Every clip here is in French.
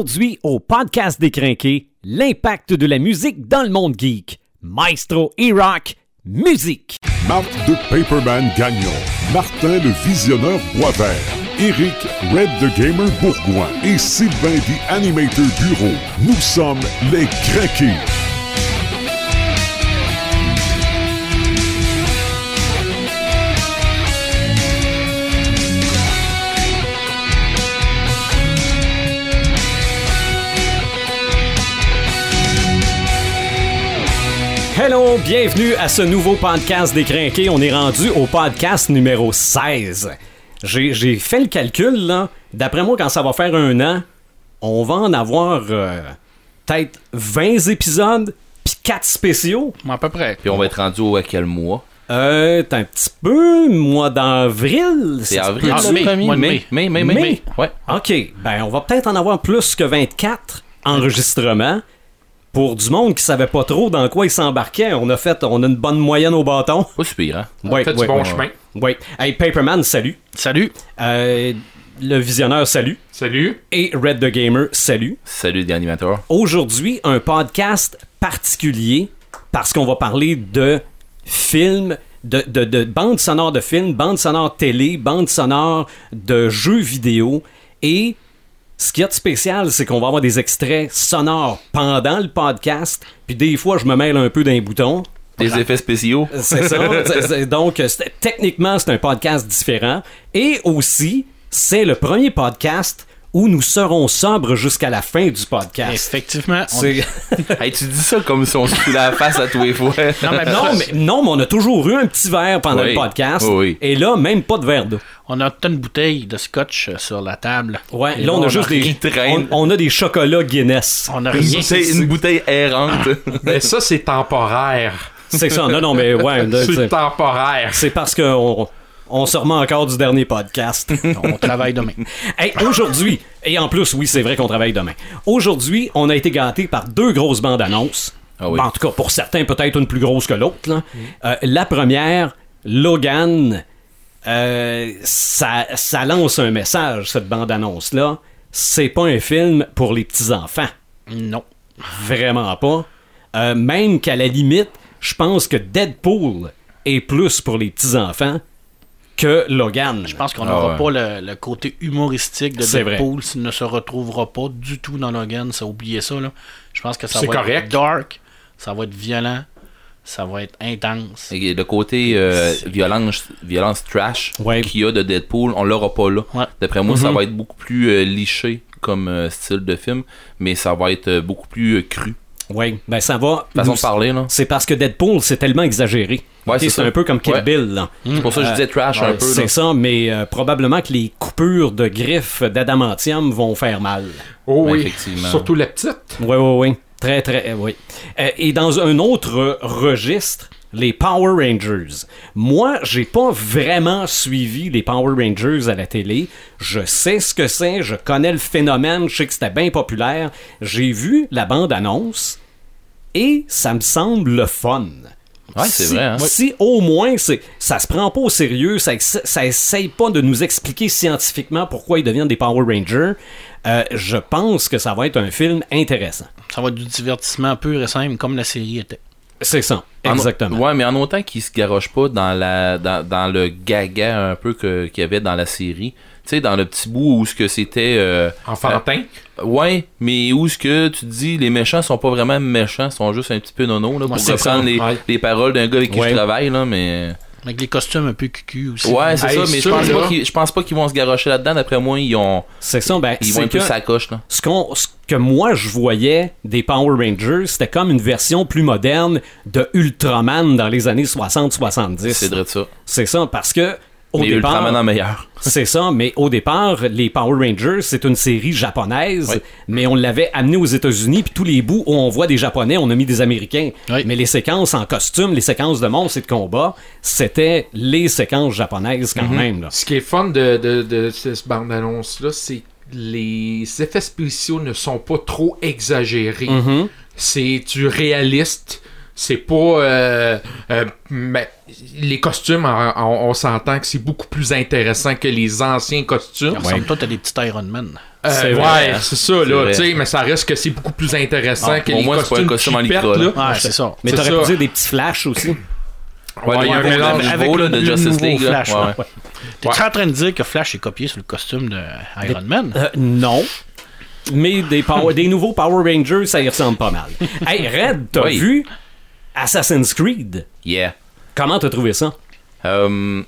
Aujourd'hui, au podcast décrinqué, l'impact de la musique dans le monde geek. Maestro e-rock, musique. Marc de Paperman Gagnon, Martin le Visionneur Boisvert, Eric Red the Gamer Bourgoin et Sylvain the Animator Bureau. Nous sommes les Craqués. Hello, bienvenue à ce nouveau podcast décrinqué. On est rendu au podcast numéro 16. J'ai j'ai fait le calcul, là. D'après moi, quand ça va faire un an, on va en avoir euh, peut-être 20 épisodes, puis 4 spéciaux. À peu près. Puis on va être rendu au à quel mois? Euh, t'es un petit peu, mois d'avril. C'est avril, Ah, mois de mai, mai, mai, Mai. mai. Ouais. OK, ben on va peut-être en avoir plus que 24 enregistrements. Pour du monde qui savait pas trop dans quoi il s'embarquait, on a fait, on a une bonne moyenne au bâton. Pas super, hein? Ouais, fait du bon ouais, chemin. Ouais. Hey, Paperman, salut. Salut. Euh, le visionneur, salut. Salut. Et Red the Gamer, salut. Salut animateurs. Aujourd'hui, un podcast particulier parce qu'on va parler de films, de, de, de bandes sonores de films, bandes sonores télé, bandes sonores de jeux vidéo. Et ce qu'il y a de spécial, c'est qu'on va avoir des extraits sonores pendant le podcast. Puis des fois, je me mêle un peu d'un bouton. Des effets spéciaux. C'est ça. C'est- c'est- donc, c'est- techniquement, c'est un podcast différent. Et aussi, c'est le premier podcast où nous serons sobres jusqu'à la fin du podcast. Effectivement. on- C'est- hey, tu dis ça comme si on se fout la face à tous les fois. Non, mais non, mais, non, mais on a toujours eu un petit verre pendant Oui. le podcast. Oui. Et là, même pas de verre d'eau. On a une bouteille de scotch euh, sur la table. Ouais, là, on a juste des. traîne. On, on a des chocolats Guinness. On a rien. C'est une bouteille errante. Mais ça, c'est temporaire. C'est ça. Non, non, mais ouais. C'est temporaire. C'est parce qu'on on se remet encore du dernier podcast. On travaille demain. Hey, aujourd'hui, et en plus, oui, c'est vrai qu'on travaille demain. Aujourd'hui, on a été gâtés par deux grosses bandes annonces. Ah oui. Ben, en tout cas, pour certains, peut-être une plus grosse que l'autre. Euh, la première, Logan, euh, ça, ça lance un message, cette bande annonce-là. C'est pas un film pour les petits-enfants. Non. Vraiment pas. Euh, même qu'à la limite, je pense que Deadpool est plus pour les petits-enfants que Logan. Je pense qu'on Ah n'aura ouais. pas le, le côté humoristique de C'est vrai. Deadpool. Il ne se retrouvera pas du tout dans Logan. Ça, oubliez ça. Là. Je pense que ça va correct. être dark. Ça va être violent. Ça va être intense. Et le côté euh, violence, violence trash Ouais. qu'il y a de Deadpool, on l'aura pas là. Ouais. D'après moi, ça Mhm. va être beaucoup plus euh, liché comme euh, style de film, mais ça va être euh, beaucoup plus euh, cru. Oui, ben ça va. Façon de parler, là. C'est parce que Deadpool, c'est tellement exagéré. Ouais, c'est un peu comme Kill Ouais. Bill. là. C'est pour ça que je disais trash un peu. C'est ça, mais euh, probablement que les coupures de griffes d'adamantium vont faire mal. Oh oui. effectivement. Surtout la petite. Oui, oui, oui. Très, très, euh, oui. Euh, et dans un autre registre, les Power Rangers. Moi, j'ai pas vraiment suivi les Power Rangers à la télé. Je sais ce que c'est, je connais le phénomène, je sais que c'était bien populaire. J'ai vu la bande-annonce et ça me semble le fun. Ouais, c'est Si- vrai, hein. Si au moins c'est, ça se prend pas au sérieux, ça, ça essaye pas de nous expliquer scientifiquement pourquoi ils deviennent des Power Rangers, euh, je pense que ça va être un film intéressant. Ça va être du divertissement pur et simple comme la série était. C'est ça, En- exactement. Ouais, mais en autant qu'il se garoche pas dans la dans, dans le gaga un peu que- qu'il y avait dans la série. Tu sais, dans le petit bout où ce que c'était euh, Enfantin. euh, ouais, mais où ce que tu te dis les méchants sont pas vraiment méchants, ils sont juste un petit peu nono là pour c'est reprendre ça, les, ouais. les paroles d'un gars avec qui Ouais. je travaille là, mais Avec les costumes un peu cucu aussi. ouais, c'est Hey, ça, mais je pense pas qu'ils je pense pas qu'ils vont se garocher là-dedans d'après moi, ils ont C'est ça, ben, ils vont un peu que sa coche là. ce, qu'on- ce que moi je voyais des Power Rangers, c'était comme une version plus moderne de Ultraman dans les années 60-70. C'est vrai de ça. C'est ça, parce que au mais départ, Ultraman en meilleur. C'est ça, mais au départ, les Power Rangers, c'est une série japonaise, Oui. mais on l'avait amené aux États-Unis, puis tous les bouts où on voit des Japonais, on a mis des Américains. Oui. Mais les séquences en costume, les séquences de monstres et de combat, c'était les séquences japonaises quand même. Là. Ce qui est fun de, de, de cette bande-annonce-là, c'est que les effets spéciaux ne sont pas trop exagérés. Mhm. C'est du réaliste. C'est pas. euh, euh, mais les costumes, on, on- on s'entend que c'est beaucoup plus intéressant que les anciens costumes. Comme ça, toi, t'as des petits Iron Man. Euh, ouais, c'est ça, là, tu sais, mais ça reste que c'est beaucoup plus intéressant Ah, que pour les moi, c'est pas un costumes costume en lycra, là. là. Ouais, c'est ça. Mais t'aurais pu dire des petits flashs aussi. Ouais, Ouais, il y a un mélange Avec là, de Justice League. Flash. Ouais, ouais, ouais. ouais. T'es-tu en train de dire que Flash est copié sur le costume de Iron Man? Euh, non. Mais des, power- des nouveaux Power Rangers, ça y ressemble pas mal. Hey, Red, t'as Oui. vu Assassin's Creed? Yeah. Comment t'as trouvé ça? Euh,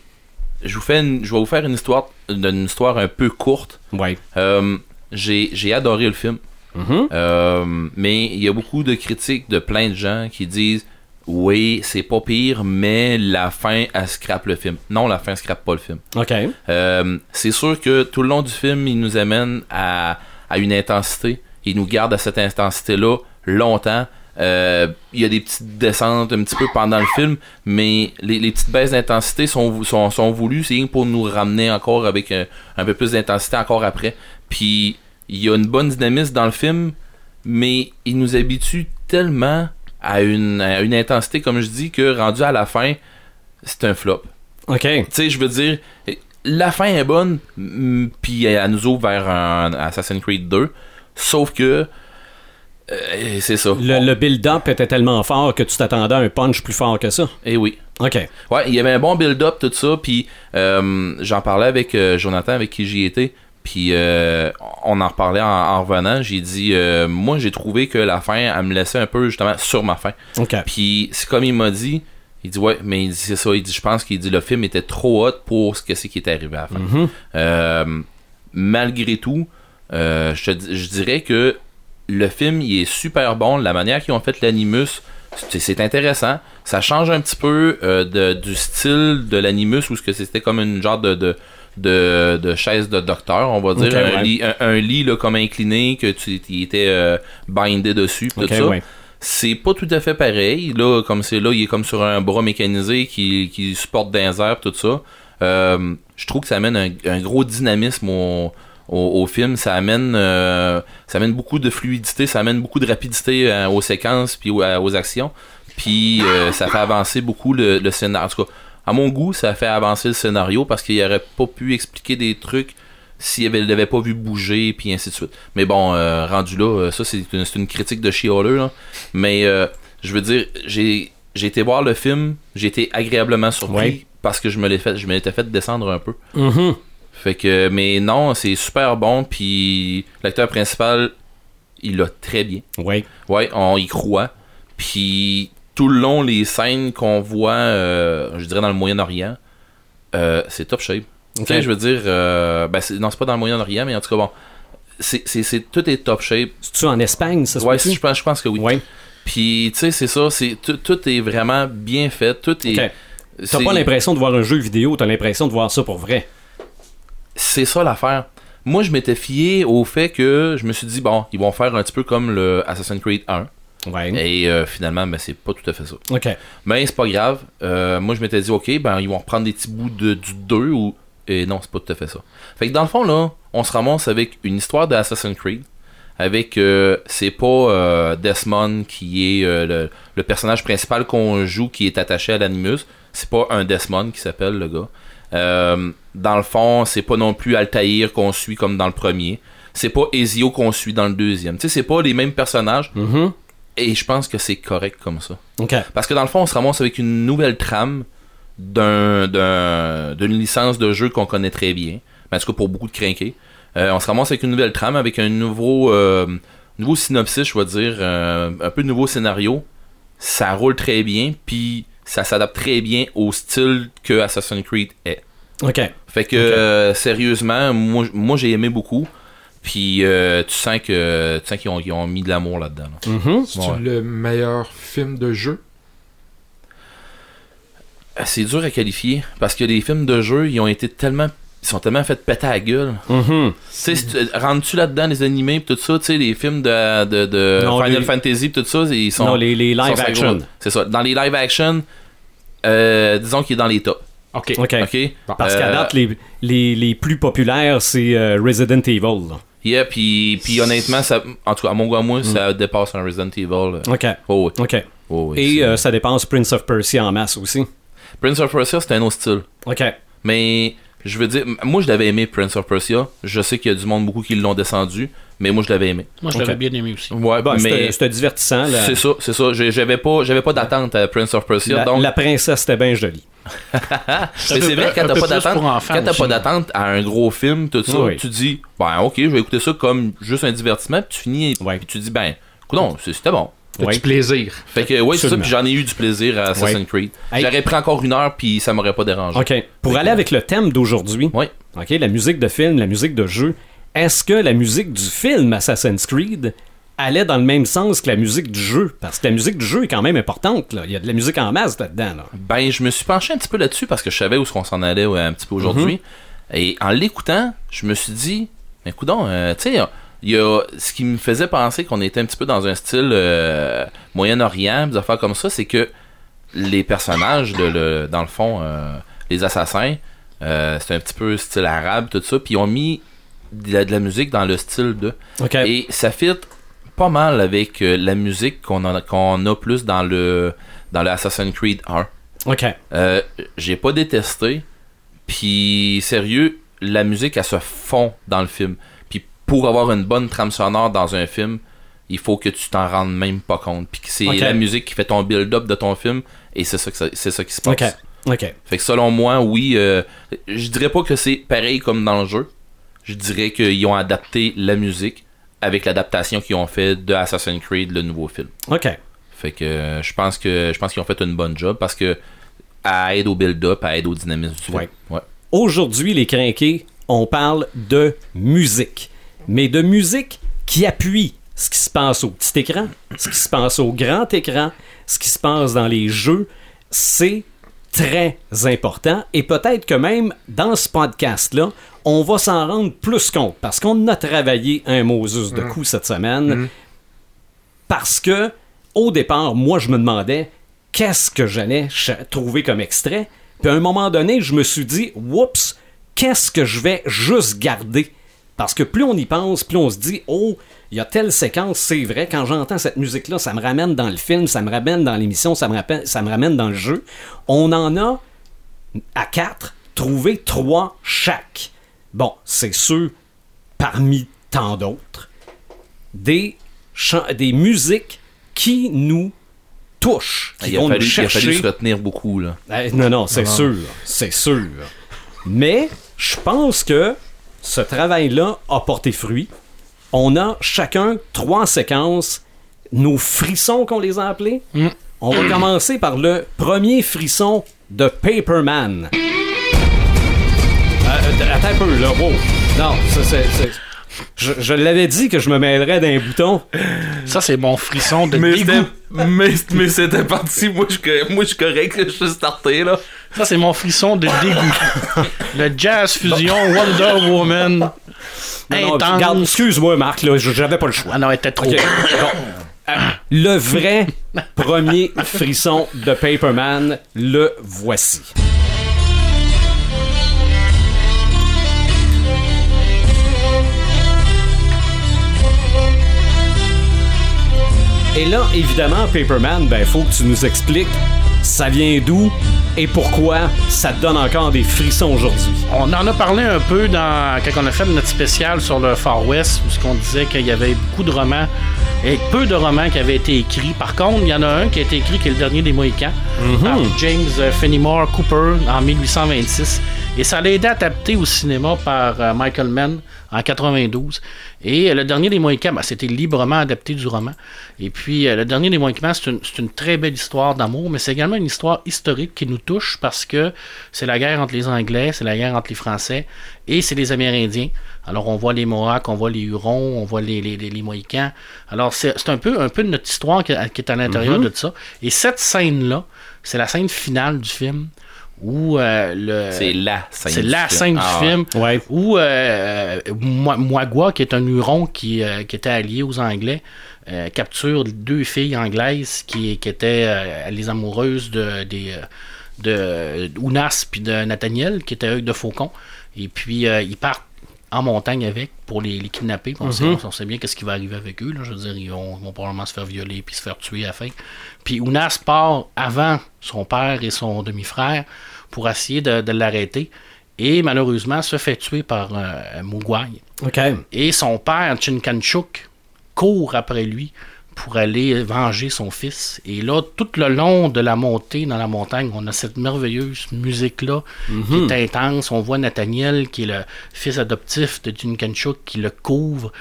je, vous fais une- je vais vous faire une histoire, une histoire un peu courte. Ouais. Euh, j'ai j'ai adoré le film. Mhm. Euh, mais il y a beaucoup de critiques de plein de gens qui disent oui, c'est pas pire, mais la fin, elle scrape le film. Non, la fin scrape pas le film. OK. Euh, c'est sûr que tout le long du film, il nous amène à, à une intensité. Il nous garde à cette intensité-là longtemps. Euh, il y a des petites descentes un petit peu pendant le film, mais les, les petites baisses d'intensité sont, sont, sont voulues. C'est pour nous ramener encore avec un, un peu plus d'intensité encore après. Puis il y a une bonne dynamisme dans le film, mais il nous habitue tellement à une, à une intensité, comme je dis, que rendu à la fin, c'est un flop. OK. Tu sais, je veux dire, la fin est bonne, puis elle nous ouvre vers un Assassin's Creed 2. Sauf que, euh, c'est ça. Le, le build-up était tellement fort que tu t'attendais à un punch plus fort que ça. Et oui. OK. Ouais, il y avait un bon build-up, tout ça, puis euh, j'en parlais avec euh, Jonathan, avec qui j'y étais, puis euh, on en reparlait en, en revenant. J'ai dit, moi, j'ai trouvé que la fin, elle me laissait un peu, justement, sur ma fin. OK. Puis c'est comme il m'a dit, il dit ouais, mais il dit c'est ça, il dit je pense qu'il dit le film était trop hot pour ce que c'est qui est arrivé à la fin. Mhm. Euh, malgré tout, je, te je dirais que le film il est super bon, la manière qu'ils ont fait l'animus, c'est intéressant. Ça change un petit peu euh, de- du style de l'animus où c'était comme une genre de, de de, de chaise de docteur, on va dire, un, ouais. lit, un, un lit là, comme incliné que tu il était euh, bindé dessus, tout ça ouais. c'est pas tout à fait pareil. Là, comme c'est là, il est comme sur un bras mécanisé qui, qui supporte les airs, tout ça. Euh, je trouve que ça amène un, un gros dynamisme au, au, au film. Ça amène, euh, ça amène beaucoup de fluidité, ça amène beaucoup de rapidité euh, aux séquences puis aux, aux actions. Puis euh, ça fait avancer beaucoup le, le scénario. En tout cas, à mon goût, ça fait avancer le scénario parce qu'il aurait pas pu expliquer des trucs s'il ne l'avait pas vu bouger, puis ainsi de suite. Mais bon, euh, rendu là, euh, ça c'est une, critique de chialeux, là. Mais euh, je veux dire, j'ai j'ai été voir le film, j'ai été agréablement surpris Ouais. parce que je me l'ai fait, fait descendre un peu. Mhm. Fait que, mais non, c'est super bon, puis l'acteur principal, il l'a très bien. Ouais. Ouais, on y croit. Puis tout le long, les scènes qu'on voit, euh, je dirais dans le Moyen-Orient, euh, c'est top shape. OK. Tu sais, je veux dire, euh, ben, c'est- non, c'est pas dans le Moyen-Orient, mais en tout cas, bon, c'est, c'est, c'est- tout est top shape. C'est-tu en Espagne, ça Ouais, je pense, je pense que oui. Ouais. Puis, tu sais, c'est ça, c'est, tout, tout est vraiment bien fait. Tout est. T'as pas l'impression de voir un jeu vidéo, t'as l'impression de voir ça pour vrai? C'est ça l'affaire. Moi, je m'étais fié au fait que je me suis dit, bon, ils vont faire un petit peu comme le Assassin's Creed 1. Ouais. Et euh, finalement, ben, c'est pas tout à fait ça. OK. Mais c'est pas grave. Euh, moi, je m'étais dit, ok, ben, ils vont reprendre des petits bouts de, du 2 ou. Et non, c'est pas tout à fait ça. Fait que dans le fond, là, on se ramasse avec une histoire de Assassin's Creed. Avec. euh, c'est pas Desmond qui est le, le personnage principal qu'on joue qui est attaché à l'animus. C'est pas un Desmond qui s'appelle le gars. Dans le fond, c'est pas non plus Altaïr qu'on suit comme dans le premier. C'est pas Ezio qu'on suit dans le deuxième. Tu sais, c'est pas les mêmes personnages. Mhm. Et je pense que c'est correct comme ça. Parce que dans le fond, on se ramasse avec une nouvelle trame d'un, d'un- d'une licence de jeu qu'on connaît très bien. Mais en tout cas, pour beaucoup de crinqués. Euh, on se ramasse avec une nouvelle trame, avec un nouveau, euh, nouveau synopsis, je vais dire, euh, un peu de nouveau scénario. Ça roule très bien, puis ça s'adapte très bien au style que Assassin's Creed est. OK. Fait que, euh, sérieusement, moi, moi j'ai aimé beaucoup. Puis euh, tu sens que tu sens qu'ils ont, ils ont mis de l'amour là-dedans. là. Mhm. C'est Ouais. le meilleur film de jeu? Euh, C'est dur à qualifier parce que les films de jeu, ils ont été tellement. Ils sont tellement fait péter à la gueule. Tu sais, si tu- rentres-tu là-dedans les animés pis tout ça, tu sais, les films de, de, de Non, Final les- Fantasy pis tout ça, ils sont. Non, les, live action. C'est ça. Dans les live action, euh, disons qu'il est dans les tops. Ok. OK. Parce qu'à Euh, date, les, les, les plus populaires, c'est euh, Resident Evil. là. Yeah, puis, puis honnêtement, ça, en tout cas, à mon goût, à moi, ça dépasse un Resident Evil. OK. Oh, oui. OK. Oh, oui, Et c'est- euh, ça dépense Prince of Persia en masse aussi. Prince of Persia, c'était un autre style. OK. Mais je veux dire, moi je l'avais aimé Prince of Persia. Je sais qu'il y a du monde beaucoup qui l'ont descendu, mais moi je l'avais aimé. Moi, je l'avais bien aimé aussi. Ouais, Bon, mais c'était- divertissant. La, c'est ça, c'est ça. J'avais pas, j'avais pas d'attente à Prince of Persia, la, donc. la princesse était bien jolie. mais c'est vrai quand t'as pas d'attente, quand t'as pas d'attente à un gros film, tout ça, Oui. tu dis, ben ok, je vais écouter ça comme juste un divertissement, puis tu finis, Ouais. puis tu dis, ben, non, c'était bon. Ouais. du plaisir? Fait que ouais, c'est ça, puis j'en ai eu du plaisir à Assassin's Ouais. Creed. Hey. J'aurais pris encore une heure, puis ça m'aurait pas dérangé. OK. Pour aller avec le thème d'aujourd'hui, Ouais. OK, la musique de film, la musique de jeu, est-ce que la musique du film Assassin's Creed allait dans le même sens que la musique du jeu? Parce que la musique du jeu est quand même importante. Là. Il y a de la musique en masse là-dedans. Là. Ben, je me suis penché un petit peu là-dessus parce que je savais où on s'en allait ouais, un petit peu aujourd'hui. Et en l'écoutant, je me suis dit, mais coudon, euh, tu sais, il y a ce qui me faisait penser qu'on était un petit peu dans un style euh, Moyen-Orient, des affaires comme ça, c'est que les personnages, de, le, dans le fond, euh, les assassins, euh, c'est un petit peu style arabe, tout ça, puis ils ont mis de la, de la musique dans le style de. Et ça fit pas mal avec euh, la musique qu'on a, qu'on a plus dans le dans le Assassin's Creed 1. OK. Euh, j'ai pas détesté. Puis sérieux, la musique elle se fond dans le film. Pour avoir une bonne trame sonore dans un film, il faut que tu t'en rendes même pas compte. Puis que c'est la musique qui fait ton build-up de ton film et c'est ça que ça- qui se passe. OK. OK. Fait que selon moi, oui, euh, je dirais pas que c'est pareil comme dans le jeu. Je dirais qu'ils ont adapté la musique avec l'adaptation qu'ils ont fait de Assassin's Creed, le nouveau film. OK. Fait que euh, je pense que je pense qu'ils ont fait une bonne job parce que à aide au build-up, à aide au dynamisme du film. Ouais. Ouais. Aujourd'hui, les crinqués, on parle de musique. Mais de musique qui appuie ce qui se passe au petit écran, ce qui se passe au grand écran, ce qui se passe dans les jeux. C'est très important. Et peut-être que même dans ce podcast-là, on va s'en rendre plus compte. Parce qu'on a travaillé un Moses de coups cette semaine. Parce que, au départ, moi, je me demandais qu'est-ce que j'allais trouver comme extrait. Puis à un moment donné, je me suis dit, oups, qu'est-ce que je vais juste garder? Parce que plus on y pense, plus on se dit, oh, il y a telle séquence, c'est vrai, quand j'entends cette musique-là, ça me ramène dans le film, ça me ramène dans l'émission, ça me, rappelle- ça me ramène dans le jeu. On en a à quatre, trouvé trois chaque. Bon, c'est sûr, parmi tant d'autres, des, des musiques qui nous touchent, qui Il a, vont fallu, nous il a fallu chercher. se retenir beaucoup là. Eh, non, non, c'est sûr, c'est sûr. Mais je pense que ce travail-là a porté fruit. On a chacun trois séquences, nos frissons qu'on les a appelés. On va commencer par le premier frisson de Paperman. Euh, attends un peu, là, wow. Non, ça, c'est... Je, je l'avais dit que je me mêlerais d'un bouton. Ça, c'est mon frisson de Mais dégoût. mais, mais c'était parti. Moi, je, suis- moi, je suis correct. Je suis starté là. Ça, c'est mon frisson de dégoût. le jazz fusion Wonder Woman. Non, non, intense. regarde, excuse-moi, Marc, là, j'avais pas le choix. Ah non, elle était trop. Euh, Le vrai premier frisson de Paperman, le voici. Et là, évidemment, Paperman, ben, faut que tu nous expliques ça vient d'où et pourquoi ça te donne encore des frissons aujourd'hui? On en a parlé un peu dans, quand on a fait notre spécial sur le Far West, où on disait qu'il y avait beaucoup de romans et peu de romans qui avaient été écrits. Par contre, il y en a un qui a été écrit qui est le dernier des Mohicans, par James euh, Fenimore Cooper en 1826. Et ça a été adapté au cinéma par euh, Michael Mann en 92. Et euh, le dernier des Mohicans, ben, c'était librement adapté du roman. Et puis, euh, le dernier des Mohicans, c'est une, une très belle histoire d'amour, mais c'est également une histoire historique qui nous touche parce que c'est la guerre entre les Anglais, c'est la guerre entre les Français et c'est les Amérindiens. Alors, on voit les Mohawks, on voit les Hurons, on voit les, les, les, les Mohicans. Alors, c'est un peu, un peu de notre histoire qui, qui est à l'intérieur de ça. Et cette scène-là, c'est la scène finale du film euh, le... C'est la scène. C'est du la film. scène Ah, du film Ouais. où euh, Mo- Moigua, qui est un Huron qui, euh, qui était allié aux Anglais, capture deux filles anglaises qui, qui étaient les amoureuses de, des, de Ounas puis de Nathaniel, qui étaient eux de Faucon. Et puis, ils partent en montagne avec pour les, les kidnapper. On, sait, on sait bien qu'est-ce qui va arriver avec eux. Là. Je veux dire, ils vont, ils vont probablement se faire violer puis se faire tuer à la fin. Puis Unas part avant son père et son demi-frère pour essayer de, de l'arrêter. Et malheureusement, se fait tuer par euh, Mugwai. Et son père, Chinkanchuk, court après lui pour aller venger son fils. Et là, tout le long de la montée dans la montagne, on a cette merveilleuse musique-là qui est intense. On voit Nathaniel, qui est le fils adoptif de Chinkanchuk, qui le couvre.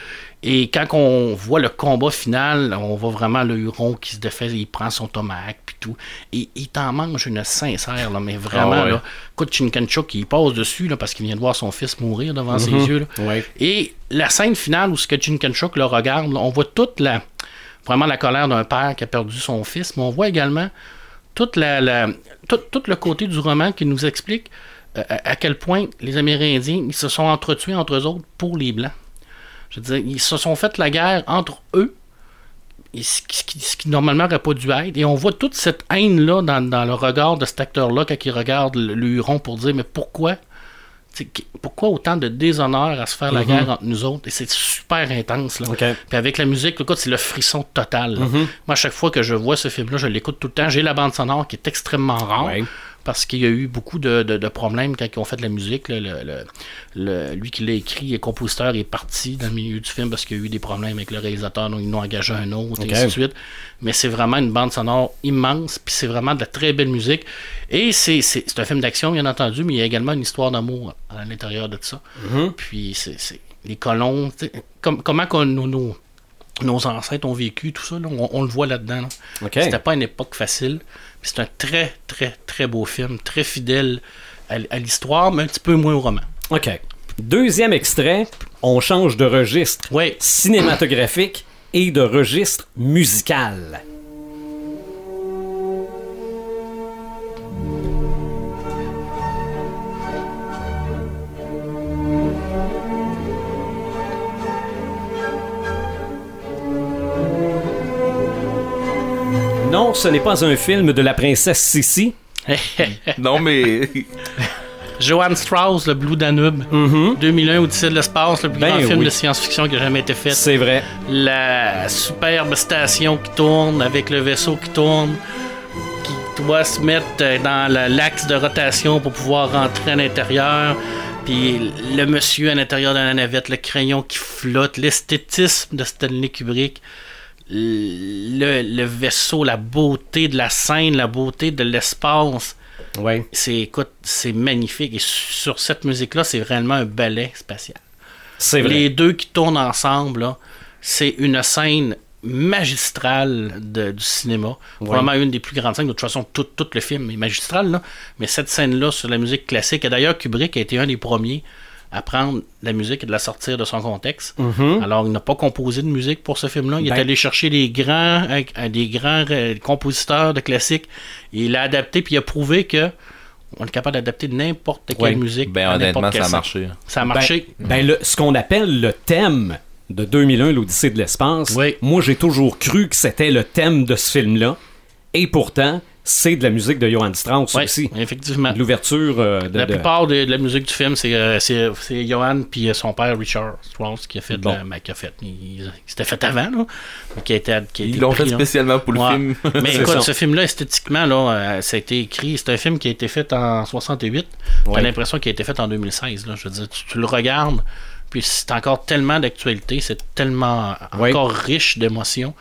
Et quand on voit le combat final, on voit vraiment le Huron qui se défait, il prend son tomahawk puis tout. Et il t'en mange une sincère, là, mais vraiment, Ah ouais. là. Écoute, Chinkanchuk, il passe dessus là, parce qu'il vient de voir son fils mourir devant ses yeux. là. Ouais. Et la scène finale où ce que Chinkanchuk le regarde, là, on voit toute la vraiment la colère d'un père qui a perdu son fils, mais on voit également toute la, la- tout, tout le côté du roman qui nous explique euh, à, à quel point les Amérindiens ils se sont entretués entre eux autres pour les Blancs. Je veux dire, ils se sont fait la guerre entre eux, et ce, qui, ce normalement n'aurait pas dû être. Et on voit toute cette haine-là dans, dans le regard de cet acteur-là quand il regarde le, le Huron pour dire Mais pourquoi pourquoi autant de déshonneur à se faire la guerre entre nous autres? Et c'est super intense. Là. Puis avec la musique, c'est le frisson total. là. Moi, à chaque fois que je vois ce film-là, je l'écoute tout le temps. J'ai la bande sonore qui est extrêmement rare. Ouais. Parce qu'il y a eu beaucoup de, de- de problèmes quand ils ont fait de la musique. là. Le- le- le- lui qui l'a écrit et compositeur est parti dans le milieu du film parce qu'il y a eu des problèmes avec le réalisateur, donc ils l'ont engagé un autre, et ainsi de suite. Mais c'est vraiment une bande sonore immense, puis c'est vraiment de la très belle musique. Et c'est, un film d'action, bien entendu, mais il y a également une histoire d'amour à l'intérieur de ça. Puis c'est, les colons, comme, comment qu'on- nos, ancêtres ont vécu, tout ça, là, on, on le voit là-dedans. là. C'était pas une époque facile. C'est un très, très, très beau film, très fidèle à, à l'histoire, mais un petit peu moins au roman. OK. Deuxième extrait, on change de registre Oui. cinématographique et de registre musical. Non, ce n'est pas un film de la princesse Sissi. Non, mais. Johann Strauss, le Blue Danube, 2001, Odyssée de l'espace, le plus Mm-hmm. Ben grand film oui. de science-fiction qui a jamais été fait. C'est vrai. La superbe station qui tourne avec le vaisseau qui tourne, qui doit se mettre dans la- l'axe de rotation pour pouvoir rentrer à l'intérieur. Puis le monsieur à l'intérieur de la navette, le crayon qui flotte, l'esthétisme de Stanley Kubrick, le, le vaisseau, la beauté de la scène, la beauté de l'espace Ouais. c'est écoute, c'est magnifique. Et sur cette musique-là, c'est réellement un ballet spatial. C'est vrai. Les deux qui tournent ensemble, là, c'est une scène magistrale de- du cinéma. Vraiment une des plus grandes scènes. De toute façon, tout, tout le film est magistral, là. mais cette scène-là sur la musique classique, et d'ailleurs, Kubrick a été un des premiers à prendre la musique et de la sortir de son contexte. Alors, il n'a pas composé de musique pour ce film-là. Il Ben- est allé chercher des grands, euh, des grands euh, compositeurs de classiques. Et il l'a adapté, puis il a prouvé que on est capable d'adapter n'importe quelle Ouais. musique. Ben, à honnêtement, n'importe ça a marché. Ça a Ben- marché. Ben, le- ce qu'on appelle le thème de 2001, l'Odyssée de l'espace, Oui. moi j'ai toujours cru que c'était le thème de ce film-là. Et pourtant, c'est de la musique de Johann Strauss aussi. effectivement. De L'ouverture euh, de. La de- plupart de, de la musique du film, c'est euh, c'est c'est Johan puis euh, son père Richard Strauss qui a fait. Bon. la- ben, qui a fait. Il, C'était fait avant, là. Qui a été, qui a été Ils l'ont fait là. spécialement pour le Ouais. film. Mais écoute, ça. ce film-là, esthétiquement, là, euh, ça a été écrit. C'est un film qui a été fait en 68. T'as Ouais. l'impression qu'il a été fait en 2016. Là. Je veux dire, tu, tu le regardes, puis c'est encore tellement d'actualité, c'est tellement Ouais. encore riche d'émotions.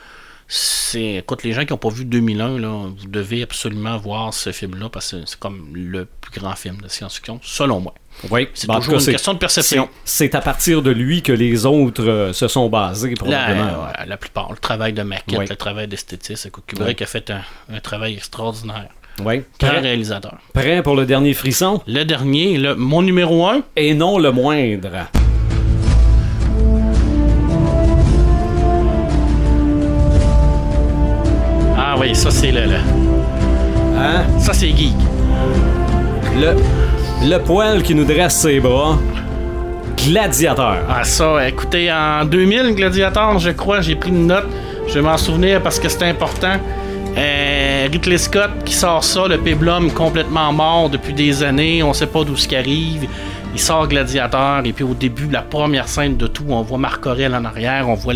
C'est, écoute, les gens qui n'ont pas vu 2001, là, vous devez absolument voir ce film-là parce que c'est comme le plus grand film de science-fiction, selon moi. Oui, C'est ben, toujours une question de perception. c'est- à partir de lui que les autres euh, se sont basés, La, probablement. ouais, la plupart, le travail de maquette, le travail d'esthétisme. Écoute, Kubrick a fait un, un travail extraordinaire. Oui. Prêt, réalisateur. prêt pour le dernier frisson? Le dernier, le, mon numéro 1, Et non le moindre. Oui, ça c'est le, le- Hein? ça c'est geek. Le, le poil qui nous dresse ses bras. Gladiateur. Ah ça, écoutez, en 2000, Gladiator, je crois, j'ai pris une note. Je vais m'en souvenir parce que c'est important. Euh, Ridley Scott qui sort ça, le péblum complètement mort depuis des années, on sait pas d'où ce qui arrive. Il sort Gladiateur, et puis au début, la première scène de tout, on voit Marc Aurèle en arrière, on voit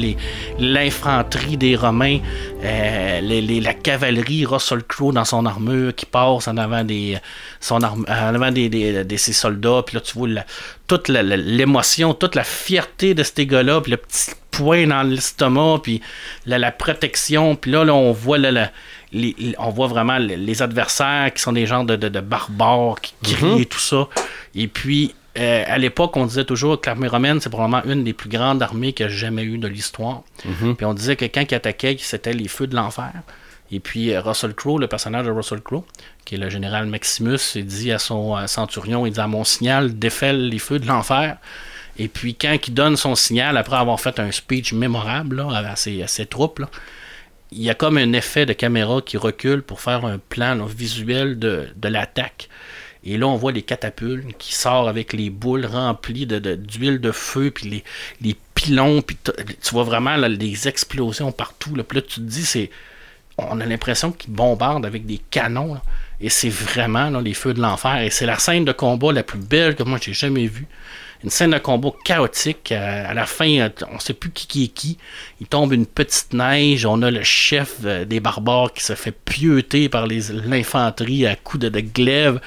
l'infanterie des Romains, euh, les, les- la cavalerie, Russell Crowe dans son armure qui passe en avant des, son arme- en avant des, des- de ses soldats, puis là, tu vois la- toute l'émotion, toute la fierté de ces gars-là, puis le petit point dans l'estomac, puis la, la protection, puis là, là, on voit là, la- les- les- on voit vraiment les, adversaires qui sont des gens de, de- de barbares qui crient et tout ça. Et puis, euh, à l'époque, on disait toujours que l'armée romaine, c'est probablement une des plus grandes armées qu'il y a jamais eu de l'histoire. Puis on disait que quand ils attaquaient, c'était les feux de l'enfer. Et puis euh, Russell Crowe, le personnage de Russell Crowe, qui est le général Maximus, il dit à son euh, centurion, il dit à mon signal, défèle les feux de l'enfer. Et puis quand il donne son signal, après avoir fait un speech mémorable là, à, ses, à ses troupes, là, il y a comme un effet de caméra qui recule pour faire un plan là, visuel de, de l'attaque. Et là, on voit les catapultes qui sortent avec les boules remplies de, de- d'huile de feu, puis les, les pilons, puis tu vois vraiment les explosions partout. Là. Puis là, tu te dis, c'est, on a l'impression qu'ils bombardent avec des canons. Et c'est vraiment là, les feux de l'enfer. Et c'est la scène de combat la plus belle que moi j'ai jamais vue. Une scène de combat chaotique. euh, à la fin, euh, on sait plus qui, qui est qui. Il tombe une petite neige. On a le chef euh, des barbares qui se fait pieuter par les- l'infanterie à coups de, de glaive.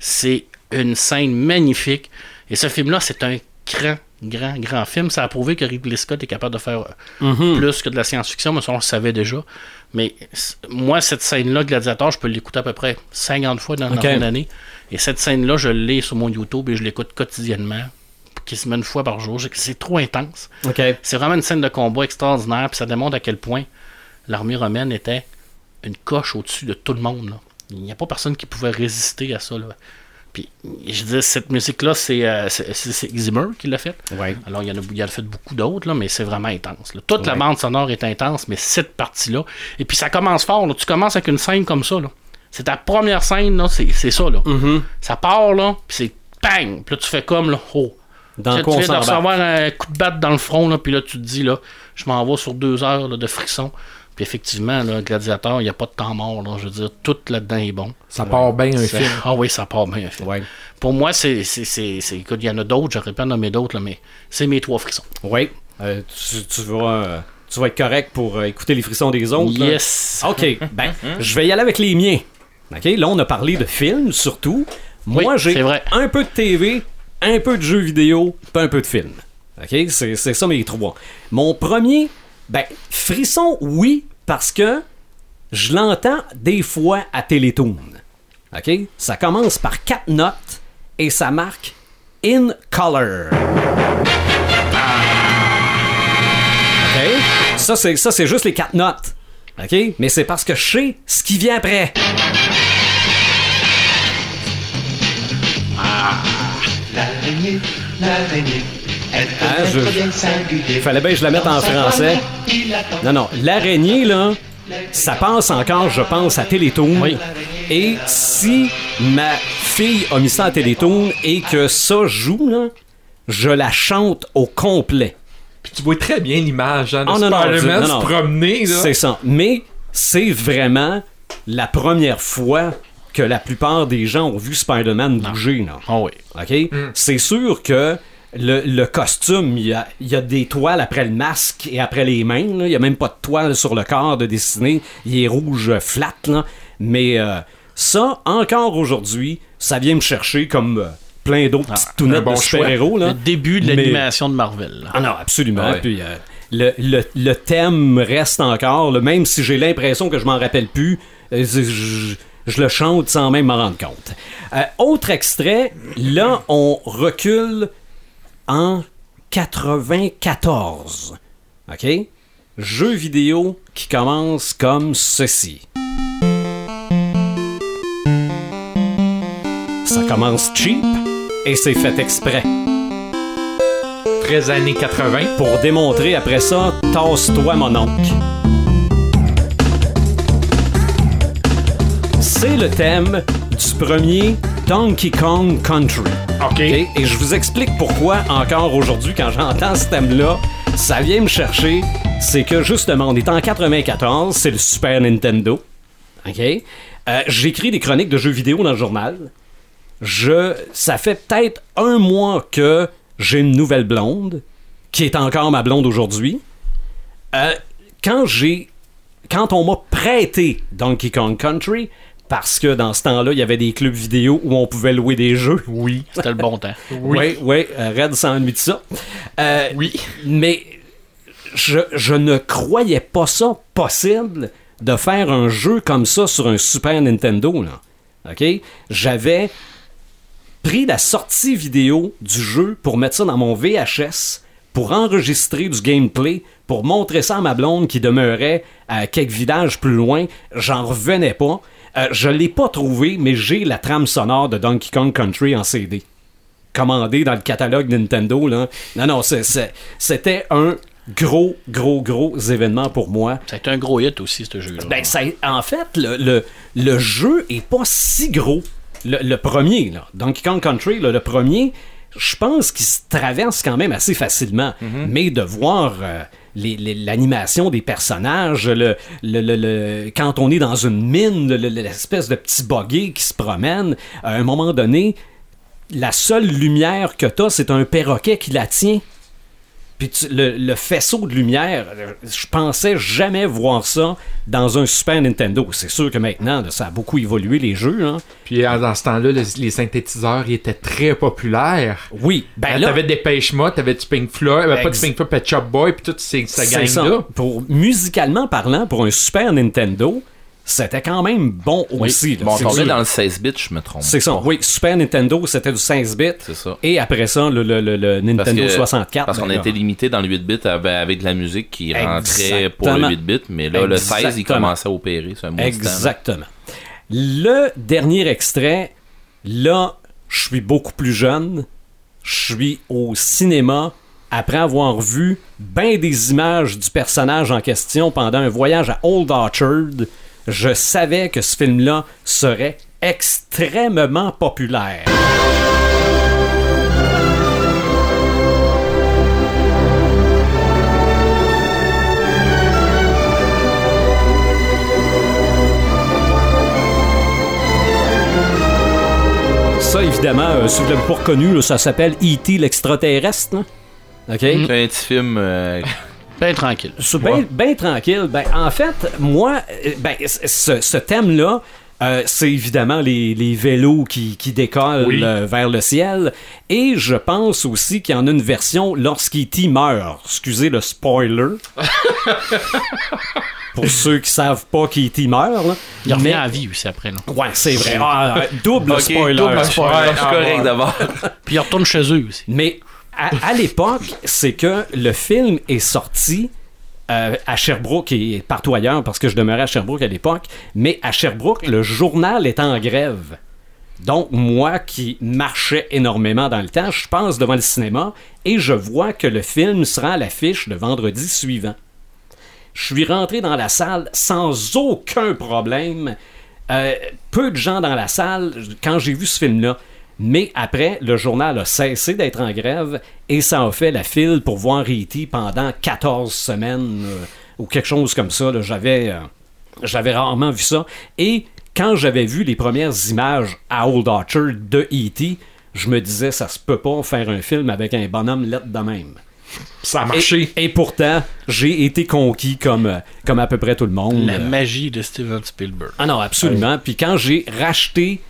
C'est une scène magnifique. Et ce film-là, c'est un grand, grand, grand film. Ça a prouvé que Ridley Scott est capable de faire euh, plus que de la science-fiction, mais ça, on le savait déjà. Mais moi, cette scène-là, Gladiator, je peux l'écouter à peu près 50 fois dans, une année. Et cette scène-là, je l'ai sur mon YouTube et je l'écoute quotidiennement, quasiment une fois par jour. C'est trop intense. C'est vraiment une scène de combat extraordinaire, puis ça démontre à quel point l'armée romaine était une coche au-dessus de tout le monde. là. Il n'y a pas personne qui pouvait résister à ça. Là. Puis, je dis, cette musique-là, c'est euh, Zimmer qui l'a faite. Ouais. Alors, il y en a, il y en a fait beaucoup d'autres, là, mais c'est vraiment intense. là. Toute la bande sonore est intense, mais cette partie-là. Et puis, ça commence fort. là. Tu commences avec une scène comme ça. C'est ta première scène, c'est ça. Là. Mm-hmm. Ça part, là, puis c'est bang! Puis là, tu fais comme, là, oh. Dans tu viens de recevoir un coup de batte dans le front, là, puis là, tu te dis, là, je m'en vais sur deux heures là, de frisson. Puis effectivement, là, Gladiator, il n'y a pas de temps mort. Là, je veux dire, tout là-dedans est bon. Ça part bien un film. Ah oui, ça part bien un film. Ouais. Pour moi, c'est. c'est- c'est- c'est- Écoute, il y en a d'autres, j'aurais pas nommé d'autres, là, mais c'est mes trois frissons. Oui. Euh, tu, tu vas, euh, tu vas être correct pour euh, écouter les frissons des autres. là? Yes! OK. Ben, je vais y aller avec les miens. OK. Là, on a parlé de films, surtout. Moi, Oui, j'ai c'est vrai. un peu de TV, un peu de jeux vidéo, puis un peu de films. OK? C'est c'est ça mes trois. Mon premier, ben, frisson, oui, parce que je l'entends des fois à Télétoon. OK? Ça commence par quatre notes et ça marque In Color. OK? Ça, c'est, ça, c'est juste les quatre notes. OK? Mais c'est parce que je sais ce qui vient après. L'araignée, je-. Il fallait bien que je la mette en français. Non, non. L'araignée, là, ça passe encore, je pense, à Télétoon. Oui. Et si ma fille a mis ça à Télétoon et que ça joue, là, je la chante au complet. Puis tu vois très bien l'image hein, de Oh, non, Spider-Man non, se promener. là. C'est ça. Mais c'est vraiment la première fois que la plupart des gens ont vu Spider-Man bouger. Là. Ah oui. OK? C'est sûr que le, le costume, il y a, il y a des toiles après le masque et après les mains. là. Il n'y a même pas de toile sur le corps de dessiné. Il est rouge flat. Là. Mais euh, ça, encore aujourd'hui, ça vient me chercher comme euh, plein d'autres petites tounettes bon de super-héros. Le début de Mais- l'animation de Marvel. là. ah non, absolument. Ah ouais. Puis, euh, le, le- le thème reste encore, là, même si j'ai l'impression que je m'en rappelle plus, euh, je, je- je le chante sans même m'en rendre compte. Euh, autre extrait, là, on recule en 94. OK? Jeu vidéo qui commence comme ceci. Ça commence cheap et c'est fait exprès. Très années 80. Pour démontrer après ça, tasse-toi mon oncle. C'est le thème du premier Donkey Kong Country. OK. OK? Et je vous explique pourquoi encore aujourd'hui, quand j'entends ce thème-là, ça vient me chercher. C'est que justement, on est en 94, c'est le Super Nintendo. OK? Euh, J'écris des chroniques de jeux vidéo dans le journal. je, ça fait peut-être un mois que j'ai une nouvelle blonde, qui est encore ma blonde aujourd'hui. Euh, quand j'ai, quand on m'a prêté Donkey Kong Country, parce que dans ce temps-là, il y avait des clubs vidéo où on pouvait louer des jeux. Oui. C'était le bon temps. Oui, oui, euh, Red s'ennuie de ça. Euh, Oui. Mais je, je ne croyais pas ça possible de faire un jeu comme ça sur un Super Nintendo. Là. OK? J'avais pris la sortie vidéo du jeu pour mettre ça dans mon VHS, pour enregistrer du gameplay, pour montrer ça à ma blonde qui demeurait à quelques villages plus loin. J'en revenais pas. Euh, je l'ai pas trouvé, mais j'ai la trame sonore de Donkey Kong Country en CD. Commandé dans le catalogue Nintendo. Là. Non, non, c'était un gros, gros, gros événement pour moi. Ça a été un gros hit aussi, ce jeu-là. Ben, ça, en fait, le, le, le jeu est pas si gros. Le, le premier, là, Donkey Kong Country, là, le premier, je pense qu'il se traverse quand même assez facilement. Mais de voir euh, l'animation des personnages, le, quand on est dans une mine, le- le- l'espèce de petit buggy qui se promène, à un moment donné, la seule lumière que t'as, c'est un perroquet qui la tient. Puis tu- le, le faisceau de lumière, je pensais jamais voir ça dans un Super Nintendo. C'est sûr que maintenant, là, ça a beaucoup évolué les jeux. hein. Puis dans ce temps-là, le- les synthétiseurs ils étaient très populaires. Oui, ben là, t'avais des Mode, t'avais du Pink Floyd, euh, pas du Pink Floyd, Pet Shop Boy, puis toute ces, cette gang-là. Pour musicalement parlant, pour un Super Nintendo, c'était quand même bon aussi. là. Bon, on tombait dans le 16 bits, je me trompe. C'est ça. Oui, Super Nintendo, c'était du 16 bits. C'est ça. Et après ça, le, le- le- le Parce Nintendo que- 64. Parce qu'on ben était limité dans le 8 bits avec, de la musique qui rentrait pour le 8 bits, mais là, le 16, il commençait à opérer. Un Exactement. Le dernier extrait, là, je suis beaucoup plus jeune. Je suis au cinéma après avoir vu bien des images du personnage en question pendant un voyage à Old Orchard. Je savais que ce film-là serait extrêmement populaire. Ça, évidemment, euh, si vous l'avez pas reconnu, là, ça s'appelle E.T. l'extraterrestre. OK? C'est un petit film. euh, Ben tranquille. C'est bien ben tranquille. Ben, en fait, moi, euh, ben, ce, ce thème-là, euh, c'est évidemment les, les vélos qui, qui décollent Oui. euh, vers le ciel. Et je pense aussi qu'il y en a une version lorsqu'E.T. meurt. Excusez le spoiler. Pour ceux qui savent pas qu'E.T. meurt. là. Il revient Mais- à vie aussi après. Là. Ouais, c'est vrai. Ah, double spoiler. double spoiler, Ouais, je suis ah, correct ouais. d'abord. Puis il retourne chez eux aussi. Mais à, l'époque, c'est que le film est sorti euh, à Sherbrooke et partout ailleurs, parce que je demeurais à Sherbrooke à l'époque, mais à Sherbrooke, le journal est en grève. Donc, moi qui marchais énormément dans le temps, je passe devant le cinéma et je vois que le film sera à l'affiche le vendredi suivant. Je suis rentré dans la salle sans aucun problème. Euh, peu de gens dans la salle quand j'ai vu ce film-là. Mais après, le journal a cessé d'être en grève et ça a fait la file pour voir E.T. pendant 14 semaines euh, ou quelque chose comme ça. J'avais, euh, j'avais rarement vu ça. Et quand j'avais vu les premières images à Old Orchard de E.T., je me disais, ça se peut pas faire un film avec un bonhomme lettre de même. Ça a marché. et pourtant, j'ai été conquis comme, comme à peu près tout le monde. La magie de Steven Spielberg. ah non, absolument. Puis quand j'ai racheté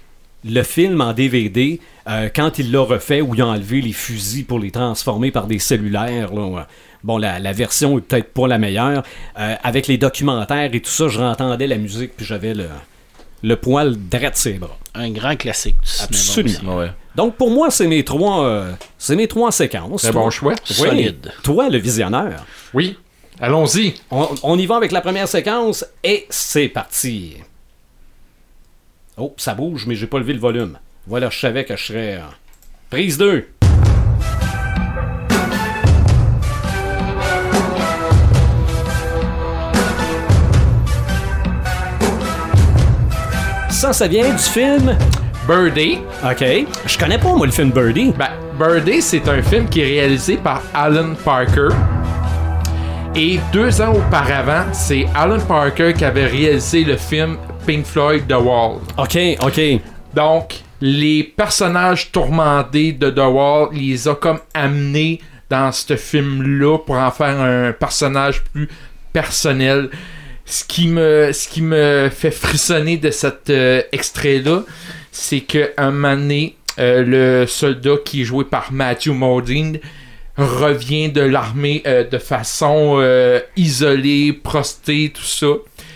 le film en DVD, euh, quand il l'a refait, où ils ont enlevé les fusils pour les transformer par des cellulaires, là, ouais. bon, la, la version est peut-être pas la meilleure. Euh, avec les documentaires et tout ça, je rentendais la musique, puis j'avais le, le poil droit de ses bras. Un grand classique du cinéma. Absolument. Ouais. Donc pour moi, c'est mes trois, euh, c'est mes trois séquences. Très bon choix. Oui. Solide. Toi, le visionnaire. Oui. Allons-y. On, on y va avec la première séquence et c'est parti. Oh, ça bouge, mais j'ai pas levé le volume. Voilà, je savais que je serais. euh, Prise 2. Ça, ça vient du film. Birdie. Ok. Je connais pas, moi, le film Birdie. Ben, Birdie, c'est un film qui est réalisé par Alan Parker. Et deux ans auparavant, c'est Alan Parker qui avait réalisé le film Pink Floyd The Wall. Ok, ok. Donc, les personnages tourmentés de The Wall les a comme amenés dans ce film-là pour en faire un personnage plus personnel. Ce qui me, ce qui me fait frissonner de cet euh, extrait-là, c'est que un moment donné, euh, le soldat qui est joué par Matthew Modine revient de l'armée euh, de façon isolée, prostée, tout ça.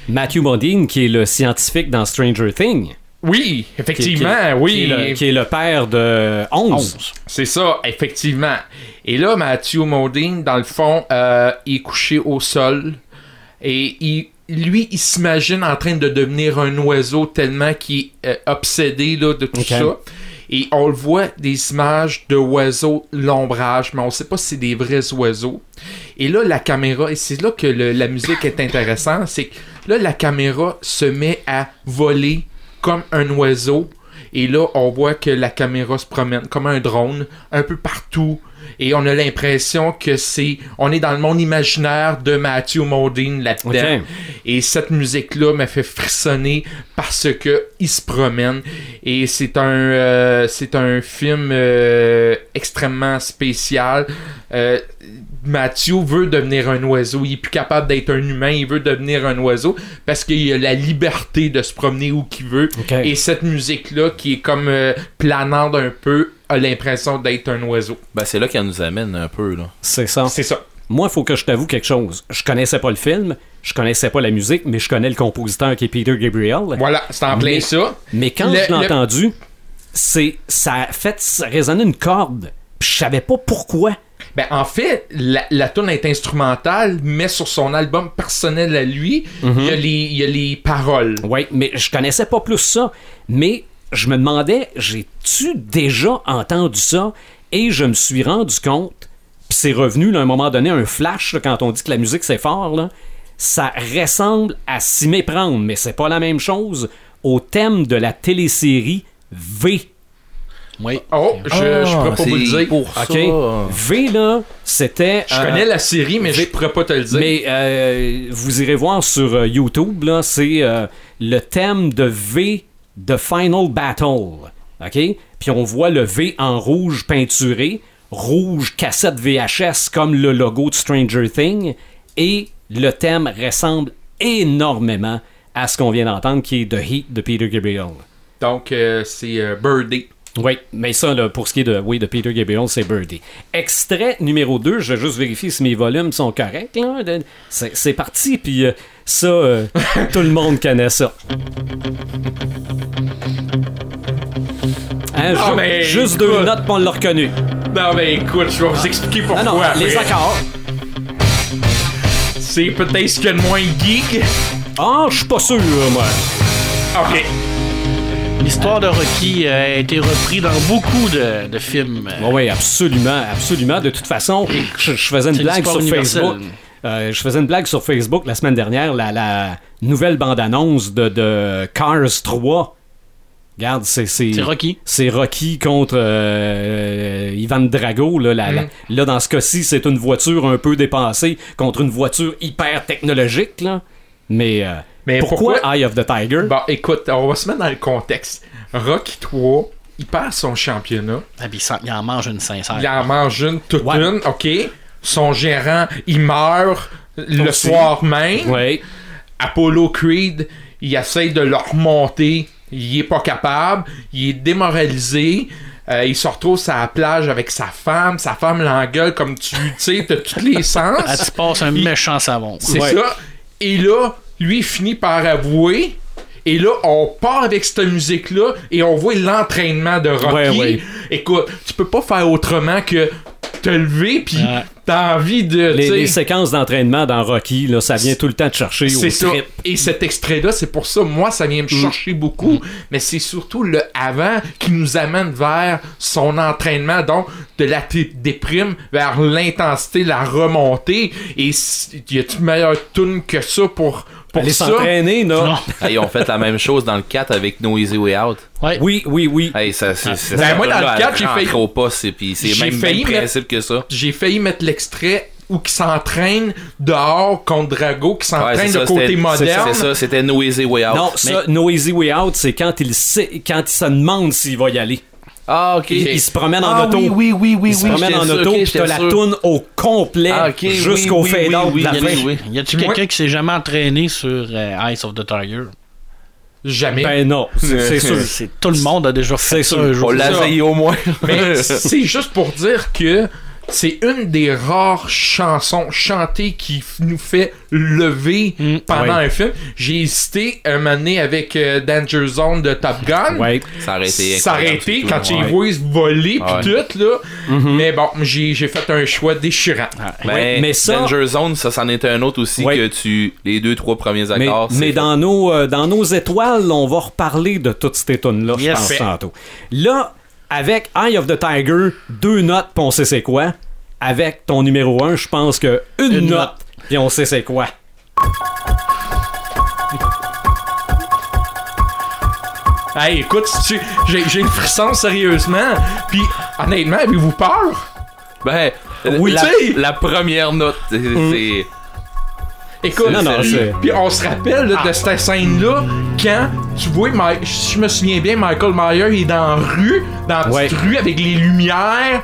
Matthew Modine, qui est le scientifique dans Stranger Things. Oui, effectivement, qui- oui. Qui est, le, qui est le père de 11. C'est ça, effectivement. Et là, Matthew Modine, dans le fond, euh, il est couché au sol. Et il, lui, il s'imagine en train de devenir un oiseau tellement qu'il est euh, obsédé là, de tout ça. Et on le voit des images de oiseaux l'ombrage, mais on sait pas si c'est des vrais oiseaux. Et là, la caméra, et c'est là que le- la musique est intéressante, c'est que là, la caméra se met à voler comme un oiseau. Et là, on voit que la caméra se promène comme un drone un peu partout. Et on a l'impression que c'est. On est dans le monde imaginaire de Matthew Modine là-dedans. Et cette musique-là m'a fait frissonner parce que il se promène. Et c'est un, euh, c'est un film euh, extrêmement spécial. Euh, Matthew veut devenir un oiseau. Il est plus capable d'être un humain. Il veut devenir un oiseau parce qu'il a la liberté de se promener où qu'il veut. Et cette musique-là, qui est comme euh, planante un peu, a l'impression d'être un oiseau. Ben, c'est là qu'elle nous amène un peu, là. C'est ça. C'est ça. Moi, il faut que je t'avoue quelque chose. Je connaissais pas le film, je connaissais pas la musique, mais je connais le compositeur qui est Peter Gabriel. Voilà, c'est en plein Mais- ça. Mais quand Le- je l'ai le- entendu, c'est ça a fait résonner une corde. Je savais pas pourquoi. Ben, en fait, la, la tune est instrumentale, mais sur son album personnel à lui, il y a les- il y, a les paroles. Oui, mais je connaissais pas plus ça. Mais je me demandais, j'ai-tu déjà entendu ça? Et je me suis rendu compte, puis c'est revenu là, à un moment donné, un flash, là, quand on dit que la musique c'est fort, là, ça ressemble à s'y méprendre, mais c'est pas la même chose au thème de la télésérie V. Oui. Oh, je, je pourrais pas vous le c'est dire. pour ça. V, là, c'était. Je euh, connais la série, mais je pourrais pas te le dire. Mais euh, vous irez voir sur euh, YouTube, là, c'est euh, le thème de V de Final Battle. OK? Puis on voit le V en rouge peinturé, rouge cassette VHS comme le logo de Stranger Things, et le thème ressemble énormément à ce qu'on vient d'entendre, qui est The Heat de Peter Gabriel. Donc, euh, c'est euh, Birdie. Oui, mais ça, là, pour ce qui est de, oui, de Peter Gabriel, c'est Birdie. Extrait numéro 2, je vais juste vérifier si mes volumes sont corrects. C'est parti, puis euh, ça, euh, tout le monde connaît ça. Hein, mais juste écoute. deux notes, on l'a reconnu. Non, mais écoute, je vais vous expliquer pourquoi. non, les après. accords. C'est peut-être ce qu'il y a de moins geek. Ah, je suis pas sûr, moi. Ok. L'histoire de Rocky euh, a été reprise dans beaucoup de, de films. Oui, oui, absolument, absolument. De toute façon, je, je faisais une blague sur universelle. Facebook. Euh, je faisais une blague sur Facebook la semaine dernière, la, la nouvelle bande-annonce de, de Cars 3. Regarde, c'est... C'est Rocky. C'est Rocky contre euh, Ivan Drago. Là, La- la- là, dans ce cas-ci, c'est une voiture un peu dépassée contre une voiture hyper technologique. Là. Mais, euh, Mais pourquoi, pourquoi- Eye of the Tiger? Bon, écoute, on va se mettre dans le contexte. Rocky 3, il perd son championnat. Ah, puis il, il en mange une sincère. Il en mange une, toute Ouais. une, ok. Son gérant, il meurt le Aussi. soir même. Oui. Apollo Creed, il essaye de le remonter. Il est pas capable. Il est démoralisé. Euh, il se retrouve sur la plage avec sa femme. Sa femme l'engueule comme tu sais, t'as tous les sens. Ah, tu passes un méchant savon. C'est Ouais. ça. Et là, lui, finit par avouer. Et là, on part avec cette musique-là et on voit l'entraînement de Rocky. Ouais, ouais. Écoute, tu peux pas faire autrement que te lever puis Ouais. t'as envie de. Les, séquences d'entraînement dans Rocky, là, ça vient tout le temps te chercher c'est ça. trip. Et cet extrait-là, c'est pour ça, moi, ça vient me chercher beaucoup. Mais c'est surtout le avant qui nous amène vers son entraînement, donc de la déprime vers l'intensité, la remontée. Et y a-tu meilleure tune que ça pour, pour Aller ça? s'entraîner, là. Non. Ah, ils ont fait la même chose dans le 4 avec No Easy Way Out. Ouais. Oui, oui, oui. Hey, ça, c'est, c'est, Ben, ça, moi, dans le 4, elle j'ai failli- au poste, et puis c'est j'ai même, failli même mettre- principe que ça. J'ai failli mettre l'extrait où qui s'entraîne dehors contre Drago, qui Ouais, s'entraîne c'est de côté c'était- moderne. C'est ça, c'était No Easy Way Out. Non, ça, No Easy Way Out, c'est quand il sait, quand il se demande s'il va y aller. Ah, ok. Il, il se promène en Ah, auto. oui, oui, oui, oui, il se oui, promène en sûr, auto, puis t'as la toune au complet Ah, jusqu'au oui, fade-out oui, de la oui, fin. Y a-tu quelqu'un qui s'est jamais entraîné sur euh, Ice of the Tiger? Jamais. Ben non, c'est sûr. C'est tout le monde a déjà fait C'est ça un jour. On au moins. Mais c'est juste pour dire que c'est une des rares chansons chantées qui nous fait lever Mm, pendant ouais. un film. J'ai hésité un moment donné avec euh, Danger Zone de Top Gun. Ouais. Ça aurait été Ça aurait incroyable, été surtout, quand ouais. vois se voler Ouais. pis tout là. Mais bon, j'ai j'ai fait un choix déchirant. Ben, Ouais, mais ça- Danger Zone, ça c'en était un autre aussi Ouais. que tu. Les deux, trois premiers Mais, accords. mais fait. dans, nos, euh, dans nos étoiles, on va reparler de toutes ces tunes-là, je Yes. pense, Fait. tantôt. Là, avec Eye of the Tiger, deux notes, puis on sait c'est quoi. Avec ton numéro 1, je pense que une, Une note, note. puis on sait c'est quoi. Hey, écoute, si j'ai j'ai le frisson sérieusement. Puis honnêtement, avez-vous peur? Ben, Oui, la, première note, c'est. c'est- Écoute, Non, non, puis- c'est- puis on se rappelle là, de cette scène-là quand tu vois, si je me souviens bien, Michael Myers il est dans la rue, dans la petite Ouais. rue avec les lumières.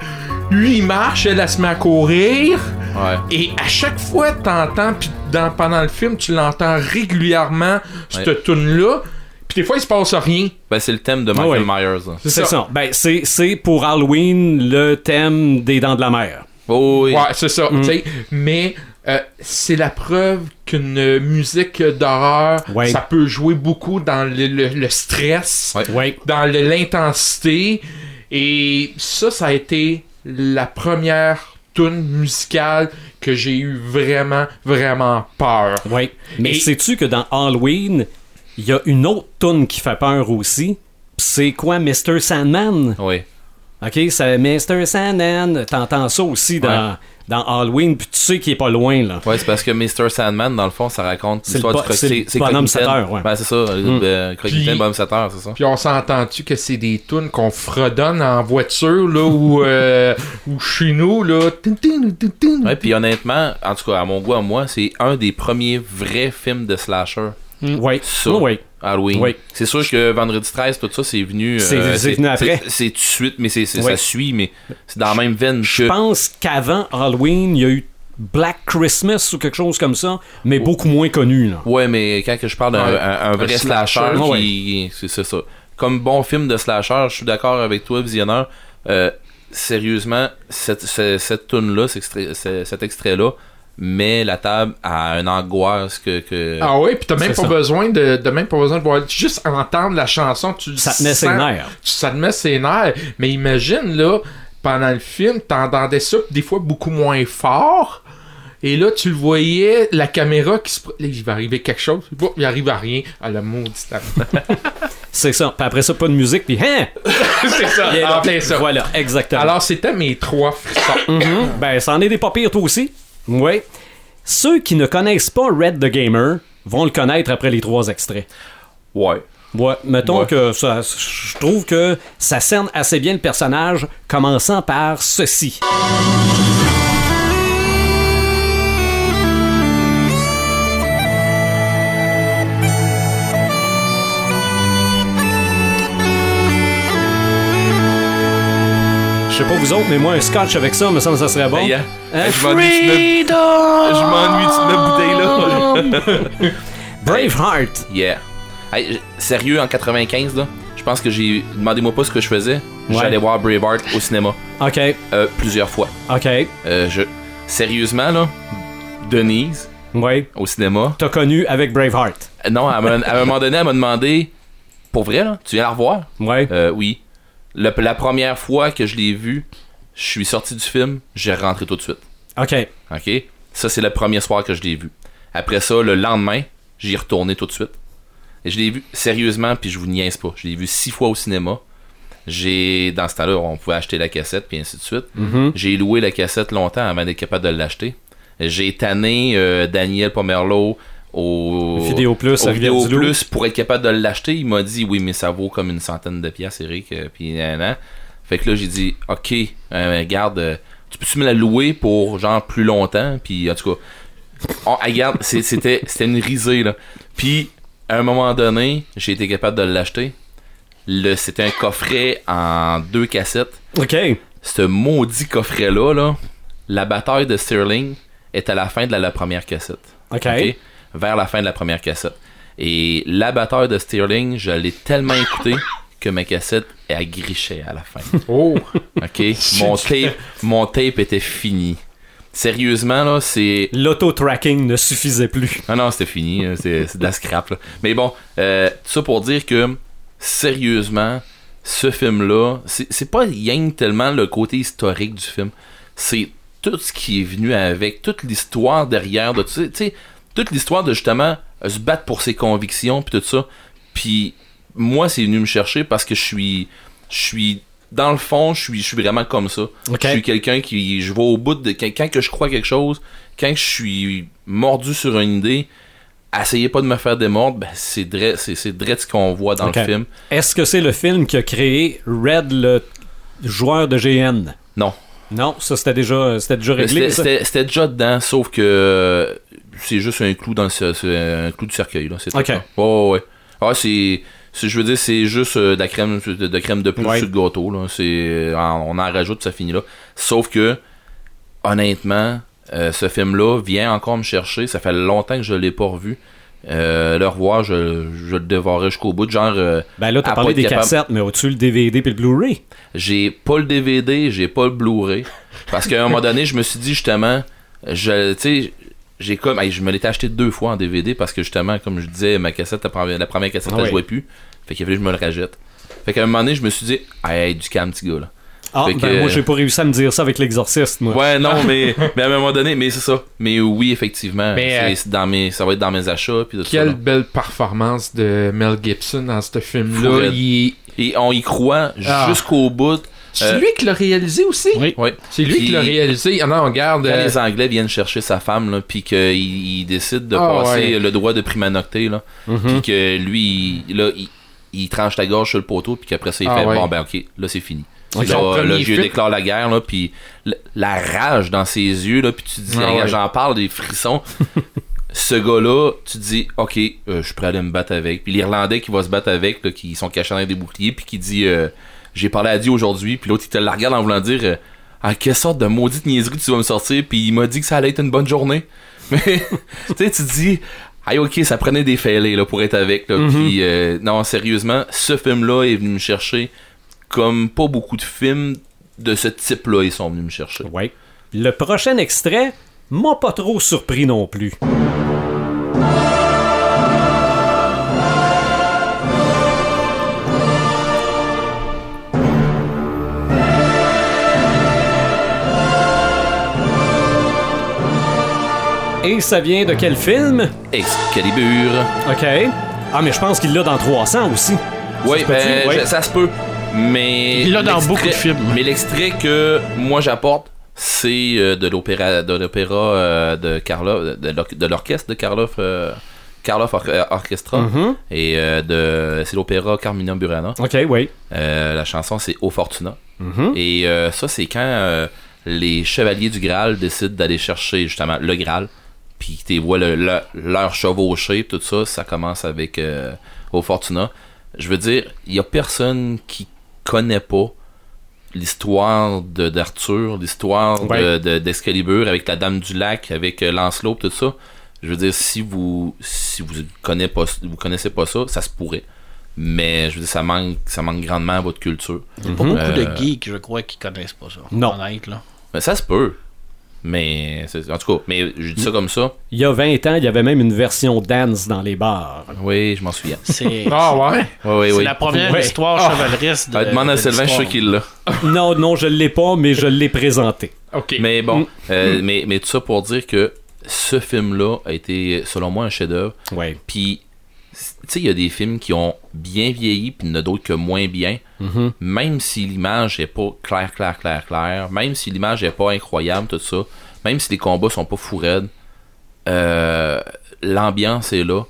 Lui il marche, elle, elle se met à courir. Ouais. Et à chaque fois, t'entends, puis dans, pendant le film, tu l'entends régulièrement, cette Ouais. tune-là. Puis des fois, il se passe rien. Ben, c'est le thème de Ah Michael ouais. Myers. C'est ça. Ben, c'est pour Halloween le thème des Dents de la Mer. Oh, oui. Ouais, c'est ça. sais. Mais euh, c'est la preuve qu'une musique d'horreur, Ouais. ça peut jouer beaucoup dans le, le- le stress, Ouais. Dans le- l'intensité. Et ça, ça a été la première tune musicale que j'ai eu vraiment, vraiment peur. Ouais. Mais Et- sais-tu que dans Halloween, il y a une autre tune qui fait peur aussi? C'est quoi, Mr. Sandman? Oui. Ok, c'est Mr. Sandman. T'entends ça aussi dans, Ouais. Dans Halloween, puis tu sais qu'il est pas loin, là. Ouais, c'est parce que Mr. Sandman, dans le fond, ça raconte C'est l'histoire du bo- c'est bonhomme Croque-mitaine. setteur, ouais. Ben, c'est ça. euh, Croque-mitaine, Puis- bonhomme setteur, c'est ça. Puis on s'entend-tu que c'est des tunes qu'on fredonne en voiture, là, ou, euh, ou chez nous, là? Ouais, puis honnêtement, en tout cas, à mon goût, à moi, c'est un des premiers vrais films de slasher. Ouais. Ça. Ouais, ouais. Halloween. Oui. C'est sûr que Vendredi 13, tout ça, c'est venu. euh, C'est- c'est venu après. C'est tout de suite, mais c'est Oui. ça suit, mais c'est dans la même veine Je que. pense qu'avant Halloween, il y a eu Black Christmas ou quelque chose comme ça, mais beaucoup moins connu, là. Ouais, mais quand je parle d'un Ouais. un, un vrai Un slasher, slasher, qui. C'est c'est ça. Comme bon film de slasher, je suis d'accord avec toi, visionneur. Euh, sérieusement, cette, cette, cette extrait- ce- cet extrait-là, met la table à une angoisse que. que... Ah ouais, puis t'as même pas ça. besoin de, de même pas besoin de voir juste entendre la chanson, tu Ça te met ses nerfs. tu- Ça te met ses nerfs. Mais imagine là, pendant le film, t'entendais ça pis des fois beaucoup moins fort. Et là, tu le voyais, la caméra qui se. Là, il va arriver quelque chose. Bon, il arrive à rien. À la maudite. C'est ça. Puis après ça, pas de musique, puis hein! c'est ça. En plein ça. Voilà, exactement. Alors, c'était mes trois frissons. Mhm. Ben, c'en est des pas pires, toi aussi. Oui. Ceux qui ne connaissent pas Red the Gamer vont le connaître après les trois extraits. Ouais. Ouais, mettons Ouais. que ça, je trouve que ça cerne assez bien le personnage, commençant par ceci. Sais pas vous autres, mais moi, un scotch avec ça, me semble que ça serait bon. Hey, hein? Hein? Je m'ennuie de de cette bouteille-là. Braveheart. Yeah. Hey, sérieux, en 95, là, je pense que j'ai. Demandez-moi pas ce que je faisais. J'allais voir Braveheart au cinéma. OK, euh, plusieurs fois. OK. Euh, je... Sérieusement, là, Denise, au cinéma. T'as connu avec Braveheart. Non, à un, à un moment donné, elle m'a demandé Pour vrai, là, tu viens la revoir? Ouais. Euh, Oui. Le- la première fois que je l'ai vu, je suis sorti du film, j'ai rentré tout de suite. OK. OK? Ça, c'est le premier soir que je l'ai vu. Après ça, le lendemain, j'y ai retourné tout de suite. Et je l'ai vu sérieusement, puis je vous niaise pas. Je l'ai vu six fois au cinéma. J'ai, dans ce temps-là, on pouvait acheter la cassette, puis ainsi de suite. Mhm. J'ai loué la cassette longtemps avant d'être capable de l'acheter. J'ai tanné euh, Daniel Pomerleau au Vidéo Plus au Vidéo. Plus pour être capable de l'acheter. Il m'a dit oui, mais ça vaut comme une centaine de piastres, Eric. euh, Puis nan, nan. Fait que là, j'ai dit ok, euh, regarde, euh, tu peux-tu me la louer pour genre plus longtemps? Puis en tout cas, on, regarde, c'était c'était une risée là. Puis à un moment donné, j'ai été capable de l'acheter. Le, c'était un coffret en deux cassettes. OK. Ce maudit coffret-là, là, la bataille de Sterling est à la fin de la, la première cassette. OK. OK? Vers la fin de la première cassette. Et la de Sterling, je l'ai tellement écouté que ma cassette est grichée à la fin. Oh! OK? mon, tape, mon tape était fini. Sérieusement, là, c'est. L'auto-tracking ne suffisait plus. Ah non, c'était fini. C'est de la scrap. là. Mais bon, euh, tout ça pour dire que, sérieusement, ce film-là, c'est pas rien tellement le côté historique du film. C'est tout ce qui est venu avec, toute l'histoire derrière de tout ça. Tu sais, toute l'histoire de justement euh, se battre pour ses convictions, puis tout ça. Puis moi, c'est venu me chercher parce que je suis. Je suis. Dans le fond, je suis, je suis vraiment comme ça. Je suis quelqu'un qui. Je vais au bout de. Quand, quand que je crois quelque chose, quand je suis mordu sur une idée, essayez pas de me faire démordre, ben c'est vrai c'est c'est ce qu'on voit dans le film. Est-ce que c'est le film qui a créé Red, le joueur de GN? Non. Non, ça c'était déjà, c'était déjà réglé. C'était- ça? C'était c'était déjà dedans, sauf que euh, c'est juste un clou dans le un clou du cercueil là, c'est. Ok. là. Ouais ouais ouais. Ah c'est je veux dire c'est juste euh, de la crème de, de crème de plus Ouais. sur le gâteau là, c'est on en rajoute ça finit là. Sauf que honnêtement, euh, ce film là vient encore me chercher, ça fait longtemps que je l'ai pas revu. Euh, le revoir, je, je le dévorerai jusqu'au bout. Genre, euh, Ben là, t'as parlé des capable- cassettes, mais au-dessus le DVD puis le Blu-ray? j'ai pas le DVD, j'ai pas le Blu-ray. Parce qu'à un moment donné, je me suis dit justement, je, j'ai comme, hey, je me l'étais acheté deux fois en DVD parce que justement, comme je disais, ma cassette, la première, la première cassette, Ah elle ouais. jouait plus. Fait qu'il fallait que je me le rajette. Fait qu'à un moment donné, je me suis dit, hey, du calme, petit gars, là. Ah, Fait ben que- moi j'ai pas réussi à me dire ça avec l'exorciste, moi. Ouais, non, mais, mais à un moment donné, mais c'est ça. Mais oui, effectivement, Mais, c'est- euh, c'est dans mes, ça va être dans mes achats, puis tout ça. Quelle là. belle performance de Mel Gibson dans ce film-là. raide. Il... Et on y croit Ah. jusqu'au bout. C'est Euh, lui qui l'a réalisé aussi? Oui. Ouais. C'est lui Puis- qui l'a réalisé. Ah non, regarde. Quand euh, les Anglais viennent chercher sa femme, là, puis qu'il il décide de Ah, passer ouais. le droit de prima nocté, là, Mhm. puis que lui, il, là, il, il tranche la gorge sur le poteau, puis qu'après ça, il Ah, fait ouais. bon, ben ok, là, c'est fini. Là, film. déclare la guerre, là, puis la rage dans ses yeux, là, puis tu te dis, Ah, ouais. j'en parle, des frissons. Ce gars-là, tu te dis, ok, euh, je suis prêt à aller me battre avec. Puis l'Irlandais qui va se battre avec, là, qui sont cachés dans des boucliers, puis qui dit, euh, j'ai parlé à Dieu aujourd'hui, puis l'autre, il te la regarde en voulant dire, ah, quelle sorte de maudite niaiserie tu vas me sortir, puis il m'a dit que ça allait être une bonne journée. Mais, tu sais, tu dis, ah, ok, ça prenait des fêlés, là, pour être avec, là, Mhm. puis, euh, non, sérieusement, ce film-là est venu me chercher comme pas beaucoup de films de ce type-là, ils sont venus me chercher. Ouais. Le prochain extrait m'a pas trop surpris non plus. Et ça vient de quel film? Excalibur. OK. Ah, mais je pense qu'il l'a dans 300 aussi. Oui, se ben, je- ça se peut. Mais. Il l'a dans beaucoup de films. Mais l'extrait que moi j'apporte, c'est euh, de l'opéra de l'opéra euh, de Karloff, de, l'or- de l'orchestre de Karloff, euh, Karloff Or- euh, Orchestra. Mhm. Et euh, de, c'est l'opéra Carmina Burana. OK, oui. Euh, la chanson c'est O Fortuna. Mhm. Et euh, ça, c'est quand euh, les chevaliers du Graal décident d'aller chercher justement le Graal. Puis tu vois le, le- leur chevaucher, tout ça, ça commence avec euh, Au Fortuna. Je veux dire, il y a personne qui connaît pas l'histoire de d'Arthur, l'histoire de- Ouais. de- d'Excalibur avec la Dame du Lac, avec euh, Lancelot, tout ça. Je veux dire, si vous si vous connaissez pas vous connaissez pas ça, ça se pourrait. Mais je veux dire, ça manque ça manque grandement à votre culture. Il y a pas beaucoup Euh, de geeks, je crois, qui connaissent pas ça. Non. Honnête, là. Mais ça se peut. Mais en tout cas, mais je dis ça comme ça. Il y a 20 ans, il y avait même une version dance dans les bars. Oui, je m'en souviens. C'est Ah ouais? Oui, oui, la première Ouais. histoire Ah. chevaleresque de. Ah, demande à de Sylvain, je suis qu'il l'a. Non, non, je l'ai pas, mais je l'ai présenté. Ok. Mais Mm. bon, euh, mais, mais tout ça pour dire que ce film-là a été, selon moi, un chef-d'œuvre. Ouais. Puis, il y a des films qui ont bien vieilli, puis il y en a d'autres que moins bien. Mhm. Même si l'image est pas claire, claire, claire, claire, même si l'image est pas incroyable, tout ça, même si les combats sont pas fou raides, euh, l'ambiance est là.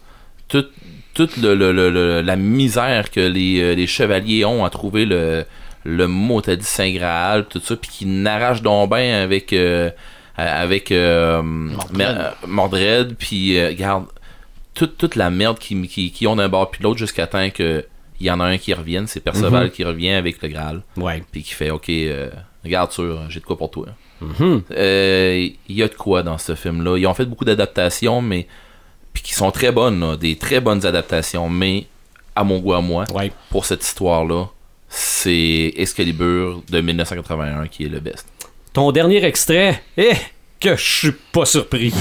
Toute, toute le- le- le- la misère que les, euh, les chevaliers ont à trouver le, le mot t'as dit Saint Graal, tout ça, puis qui n'arrache donc bien avec euh, avec euh, euh, Mordred, puis euh, regarde toute, toute la merde qui, qui, qui ont d'un bord puis de l'autre jusqu'à temps que il y en a un qui revienne, c'est Perceval Mhm. qui revient avec le Graal, Ouais. puis qui fait ok, euh, regarde sûr, j'ai de quoi pour toi. Mhm. Euh, Il y a de quoi dans ce film-là. Ils ont fait beaucoup d'adaptations, mais puis qui sont très bonnes, là, des très bonnes adaptations, mais à mon goût à moi, Ouais. pour cette histoire-là, c'est Excalibur de 1981 qui est le best. Ton dernier extrait, eh, que je suis pas surpris.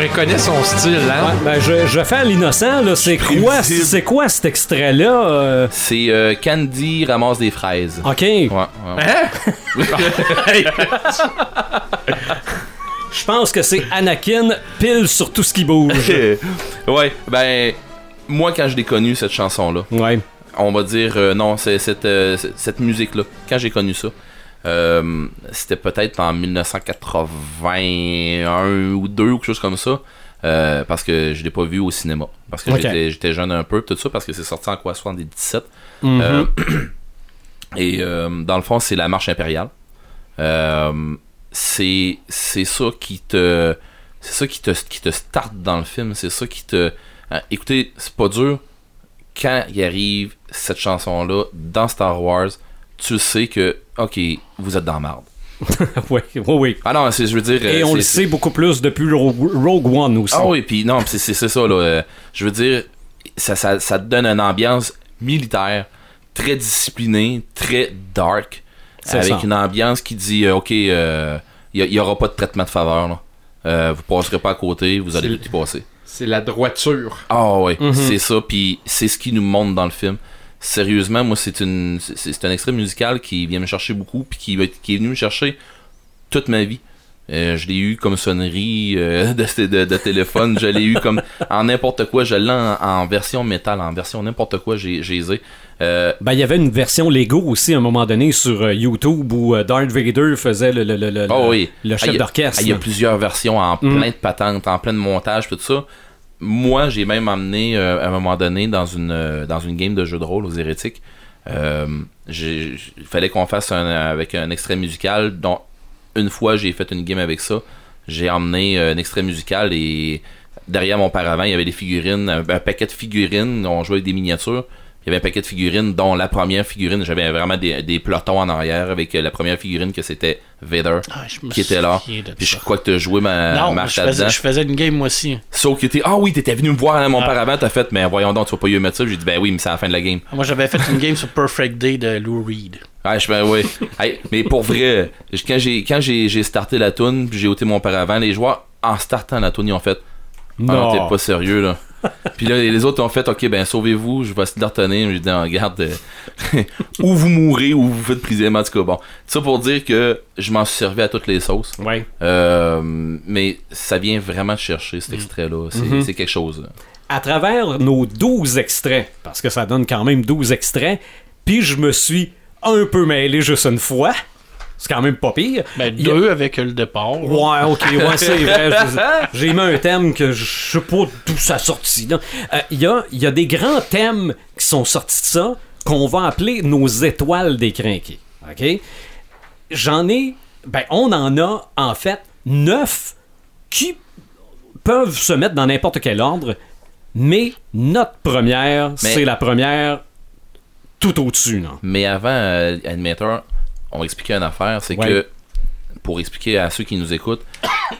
Reconnaît son style, hein? Ouais, ben je, je fais à l'innocent, là. C'est quoi, c'est quoi cet extrait-là? euh? C'est euh, Candy ramasse des fraises. Ok. Ouais, ouais. Hein? Je pense que c'est Anakin pile sur tout ce qui bouge. ouais, ben moi quand je l'ai connu cette chanson-là, Ouais. on va dire euh, non, c'est cette, euh, cette musique-là. Quand j'ai connu ça, euh, c'était peut-être en 1981 ou 2 ou quelque chose comme ça. euh, parce que je l'ai pas vu au cinéma. Parce que j'étais- jeune un peu, tout ça, parce que c'est sorti en quoi, 77. Mhm. Euh, et euh, dans le fond, c'est la marche impériale. C'est c'est ça qui te c'est ça qui te qui te starte dans le film, c'est ça qui te hein, écoutez, c'est pas dur quand il arrive cette chanson là dans Star Wars, tu sais que OK, vous êtes dans la merde. ouais, oui, oui. Ah non, je veux dire Et euh, on le sait beaucoup plus depuis Rogue One aussi. Ah oui, puis non, c'est ça, là. euh, je veux dire, ça, ça, donne une ambiance militaire, très disciplinée, très dark, avec ça. une ambiance qui dit, euh, OK, il n'y aura pas de traitement de faveur, là. Euh, vous passerez pas à côté, vous allez y passer. C'est la droiture. Ah ouais, Mhm. c'est ça, puis c'est ce qui nous montre dans le film. Sérieusement, moi, c'est une c'est un extrait musical qui vient me chercher beaucoup, puis qui, va- qui est venu me chercher toute ma vie. Euh, je l'ai eu comme sonnerie euh, de, de, de téléphone, je l'ai eu comme en n'importe quoi, je l'ai en, en version métal, en version n'importe quoi, j'ai. Euh, Ben, il y avait une version Lego aussi à un moment donné sur euh, YouTube où euh, Darth Vader faisait le, le, le, le, Oh oui. le Ah, chef il d'orchestre. ah, Il y a plusieurs versions en Mm. plein de patentes, en plein de montage, tout ça. Moi, j'ai même emmené euh, à un moment donné dans une euh, dans une game de jeu de rôle aux hérétiques. Euh, il fallait qu'on fasse un, avec un extrait musical. dont une fois, j'ai fait une game avec ça. J'ai emmené un extrait musical et derrière mon paravent, il y avait des figurines, un paquet de figurines. On jouait avec des miniatures. Il y avait un paquet de figurines, dont la première figurine, j'avais vraiment des, des pelotons en arrière avec euh, la première figurine que c'était Vader Ah, qui était là. Puis je crois que t'as joué ma non, marche je faisais, je faisais une game moi aussi. Sauf que t'es. Ah oui, t'étais venu me voir à mon Ah. paravent, t'as fait, mais voyons donc, tu vas pas y mettre ça. J'ai dit, ben oui, mais c'est à la fin de la game. Moi, j'avais fait une game sur Perfect Day de Lou Reed. Ah, je fais, oui. Hey, mais pour vrai, quand j'ai quand j'ai j'ai starté la tune, puis j'ai ôté mon paravent, les joueurs, en startant la tune, ils ont fait, ah non, Non. t'es pas sérieux, là. Puis là, les autres ont fait, ok, ben sauvez-vous, je vais essayer de leur tenir. J'ai dit, non, regarde, euh, ou vous mourrez, ou vous faites mais en tout cas, bon. Ça pour dire que je m'en suis servi à toutes les sauces. Ouais. Euh, mais ça vient vraiment de chercher cet extrait-là. C'est Mhm. c'est quelque chose. là. à travers nos 12 extraits, parce que ça donne quand même 12 extraits, puis je me suis un peu mêlé juste une fois. C'est quand même pas pire. Ben, a- deux avec le départ. Ouais, ok, ouais, c'est vrai. J'ai mis un thème que je sais pas d'où ça sorti. là. Euh, Il y, a, il y a des grands thèmes qui sont sortis de ça qu'on va appeler nos étoiles des crinqués. Ok? J'en ai. Ben, on en a, en fait, neuf qui peuvent se mettre dans n'importe quel ordre, mais notre première, c'est la première tout au-dessus, non? Mais avant, euh, Animator, on va expliquer une affaire. C'est Ouais. que, pour expliquer à ceux qui nous écoutent,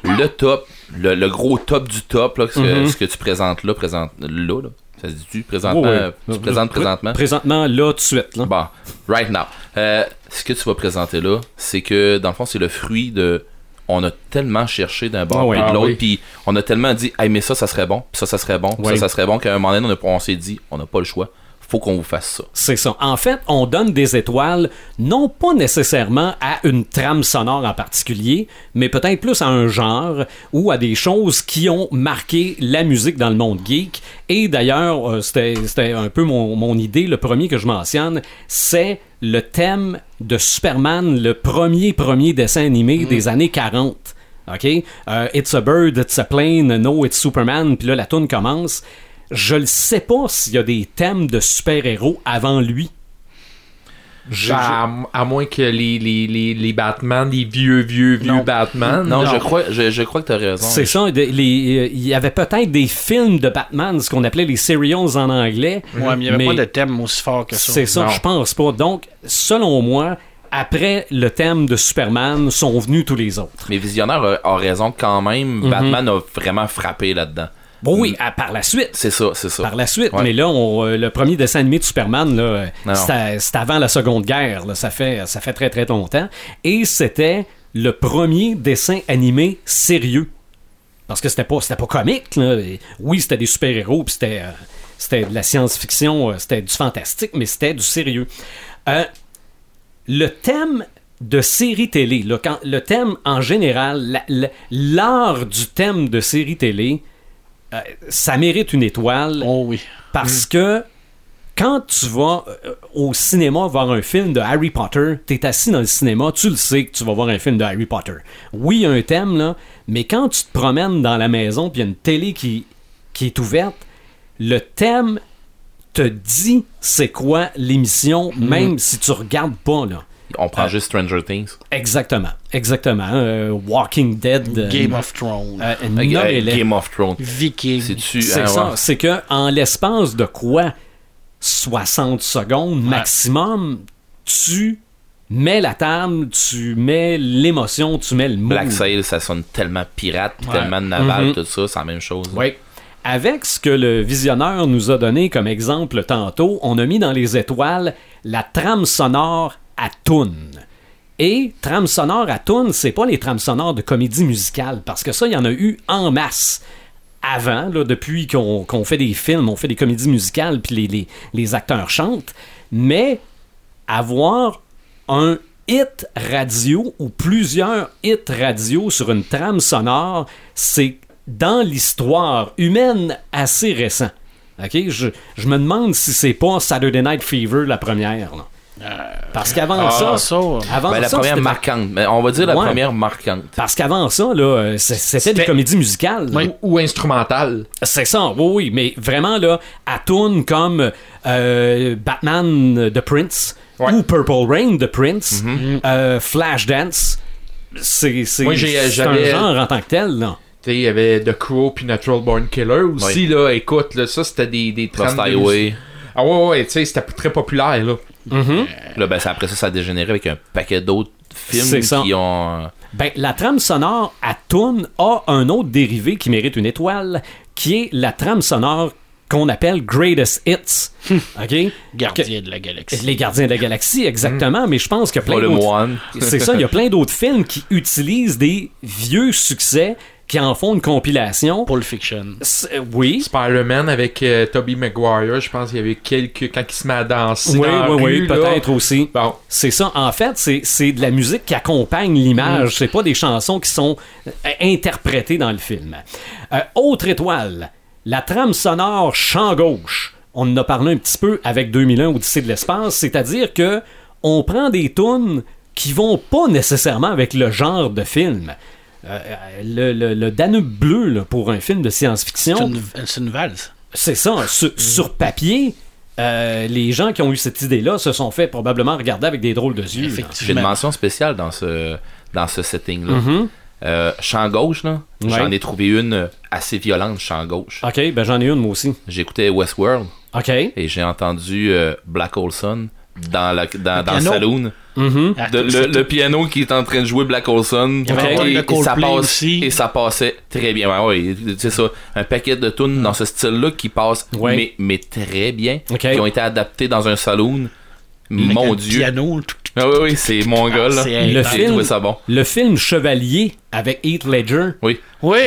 le top, le, le gros top du top, là, ce, que, Mhm. ce que tu présentes là, présente là, là, ça se dit-tu? Présentement, tu présentes présentement? Présentement, là, tout de suite. Là. Bon, right now. Euh, ce que tu vas présenter là, c'est que dans le fond, c'est le fruit de. On a tellement cherché d'un bord Ah ouais. puis de Ah l'autre, oui. puis on a tellement dit, hey, mais ça, ça serait bon, puis ça, ça serait bon, puis ça, ça serait bon, qu'à un moment donné, on, a- on s'est dit, on n'a pas le choix. Faut qu'on vous fasse ça. C'est ça. En fait, on donne des étoiles, non pas nécessairement à une trame sonore en particulier, mais peut-être plus à un genre ou à des choses qui ont marqué la musique dans le monde geek. Et d'ailleurs, euh, c'était un peu mon, mon idée, le premier que je mentionne, c'est le thème de Superman, le premier premier dessin animé des années 40. OK? Euh, it's a bird, it's a plane, no, it's Superman, puis là, la tune commence. Je ne sais pas s'il y a des thèmes de super-héros avant lui. Je- Ben, à, à moins que les, les, les, les Batman, les vieux, vieux, vieux Non. Batman. Non, je crois, je, je crois que t'as raison. C'est ça. euh, Il y avait peut-être des films de Batman, ce qu'on appelait les serials en anglais. Ouais, mais il n'y avait Mais- pas de thème aussi fort que ça. C'est ça, je pense pas. Donc, selon moi, après le thème de Superman, sont venus tous les autres. Mais Visionnaire a, a raison quand même. Mhm. Batman a vraiment frappé là-dedans. Bon, oui, à- par la suite. C'est ça, c'est ça. Par la suite, Ouais. mais là, on, euh, le premier dessin animé de Superman, là, c'était avant la Seconde Guerre, là, ça, fait, ça fait très très longtemps, et c'était le premier dessin animé sérieux. Parce que c'était pas, c'était pas comique. là. Oui, c'était des super-héros, puis c'était, euh, c'était de la science-fiction, euh, c'était du fantastique, mais c'était du sérieux. Euh, le thème de série télé, là, quand, le thème en général, la- la- l'art du thème de série télé, euh, ça mérite une étoile Oh oui. parce que quand tu vas euh, au cinéma voir un film de Harry Potter, t'es assis dans le cinéma, tu le sais que tu vas voir un film de Harry Potter. Oui, il y a un thème, là, mais quand tu te promènes dans la maison puis il y a une télé qui, qui est ouverte, le thème te dit c'est quoi l'émission, même si tu regardes pas, là. On prend Euh, juste Stranger Things. Exactement, exactement. Euh, Walking Dead. euh, Game of Thrones. euh, Euh. Game of Thrones. Viking. C'est ah, ça. ouais. C'est que en l'espace de quoi? 60 secondes maximum, tu mets la table, tu mets l'émotion, tu mets le mot. Black Sail, ça sonne tellement pirate, puis tellement naval, Mhm. tout ça, c'est la même chose. Oui. Avec ce que le visionneur nous a donné comme exemple tantôt, on a mis dans les étoiles la trame sonore à Toon. Et trame sonore à Toon, c'est pas les trames sonores de comédie musicale, parce que ça, il y en a eu en masse. Avant, là, depuis qu'on fait des films, on fait des comédies musicales, puis les, les- les acteurs chantent. Mais avoir un hit radio ou plusieurs hits radio sur une trame sonore, c'est dans l'histoire humaine assez récent. Je, je me demande si c'est pas Saturday Night Fever la première. là. Parce qu'avant Ah, ça, ça. avant Ben, la ça, première marquante. Mais on va dire la Ouais. première marquante. parce qu'avant ça, là, euh, c'était des comédies musicales. Ou, ou instrumental. C'est ça, oui, oui, mais vraiment, là, à tune comme euh, Batman The Prince Ouais. ou Purple Rain The Prince, euh, Flashdance, c'est un genre en tant que tel, là. Tu sais, il y avait The Crow puis Natural Born Killer aussi, là. Écoute, là, ça, c'était des, des de Highway. Ah ouais, ouais, tu sais, c'était très populaire, là. Là, ben, après ça, ça a dégénéré avec un paquet d'autres films ça. qui ont. euh, Ben, la trame sonore à tune a un autre dérivé qui mérite une étoile, qui est la trame sonore qu'on appelle Greatest Hits. OK? Gardien de la galaxie. Les Gardiens de la Galaxie, exactement, mais je pense que plein d'autres... C'est ça, il y a plein d'autres films qui utilisent des vieux succès, qui en font une compilation. Pulp Fiction. C'est- euh, Oui. Spider-Man avec euh, Tobey Maguire, je pense qu'il y avait quelques. Quand il se met à danser. Oui, dans la oui, oui, rue, là. peut-être aussi. Bon. C'est ça. En fait, c'est- c'est de la musique qui accompagne l'image. C'est pas des chansons qui sont euh, interprétées dans le film. Euh, autre étoile, la trame sonore champ gauche. On en a parlé un petit peu avec 2001 Odyssée de l'espace, c'est-à-dire que on prend des tunes qui vont pas nécessairement avec le genre de film. Euh, le, le- le Danube bleu là, pour un film de C'est science-fiction, une, c'est une valse. c'est ça. Sur, sur papier, euh, les gens qui ont eu cette idée-là se sont fait probablement regarder avec des drôles de yeux. J'ai une mention spéciale dans ce, dans ce setting-là. Euh, champ gauche, là, Ouais. j'en ai trouvé une euh, assez violente, champ gauche. Ok, ben j'en ai une moi aussi. J'écoutais Westworld Ok. et j'ai entendu euh, Black Olson dans, la, dans, dans le saloon. Mhm. Ah, De- le, piano qui est en train de jouer Black Olson. Il y avait Ok. le Et, et ça passe, aussi. et ça passait très bien. Ouais, ouais, c'est ça. Un paquet de tunes dans ce style-là qui passe, Ouais. mais, mais très bien. Qui ont été adaptés dans un saloon. Mon Dieu. Piano. tout- Ah oui, oui, c'est mon gars, là. c'est Le J'ai film- trouvé ça bon. Le film Chevalier avec Heath Ledger. Oui. Oui.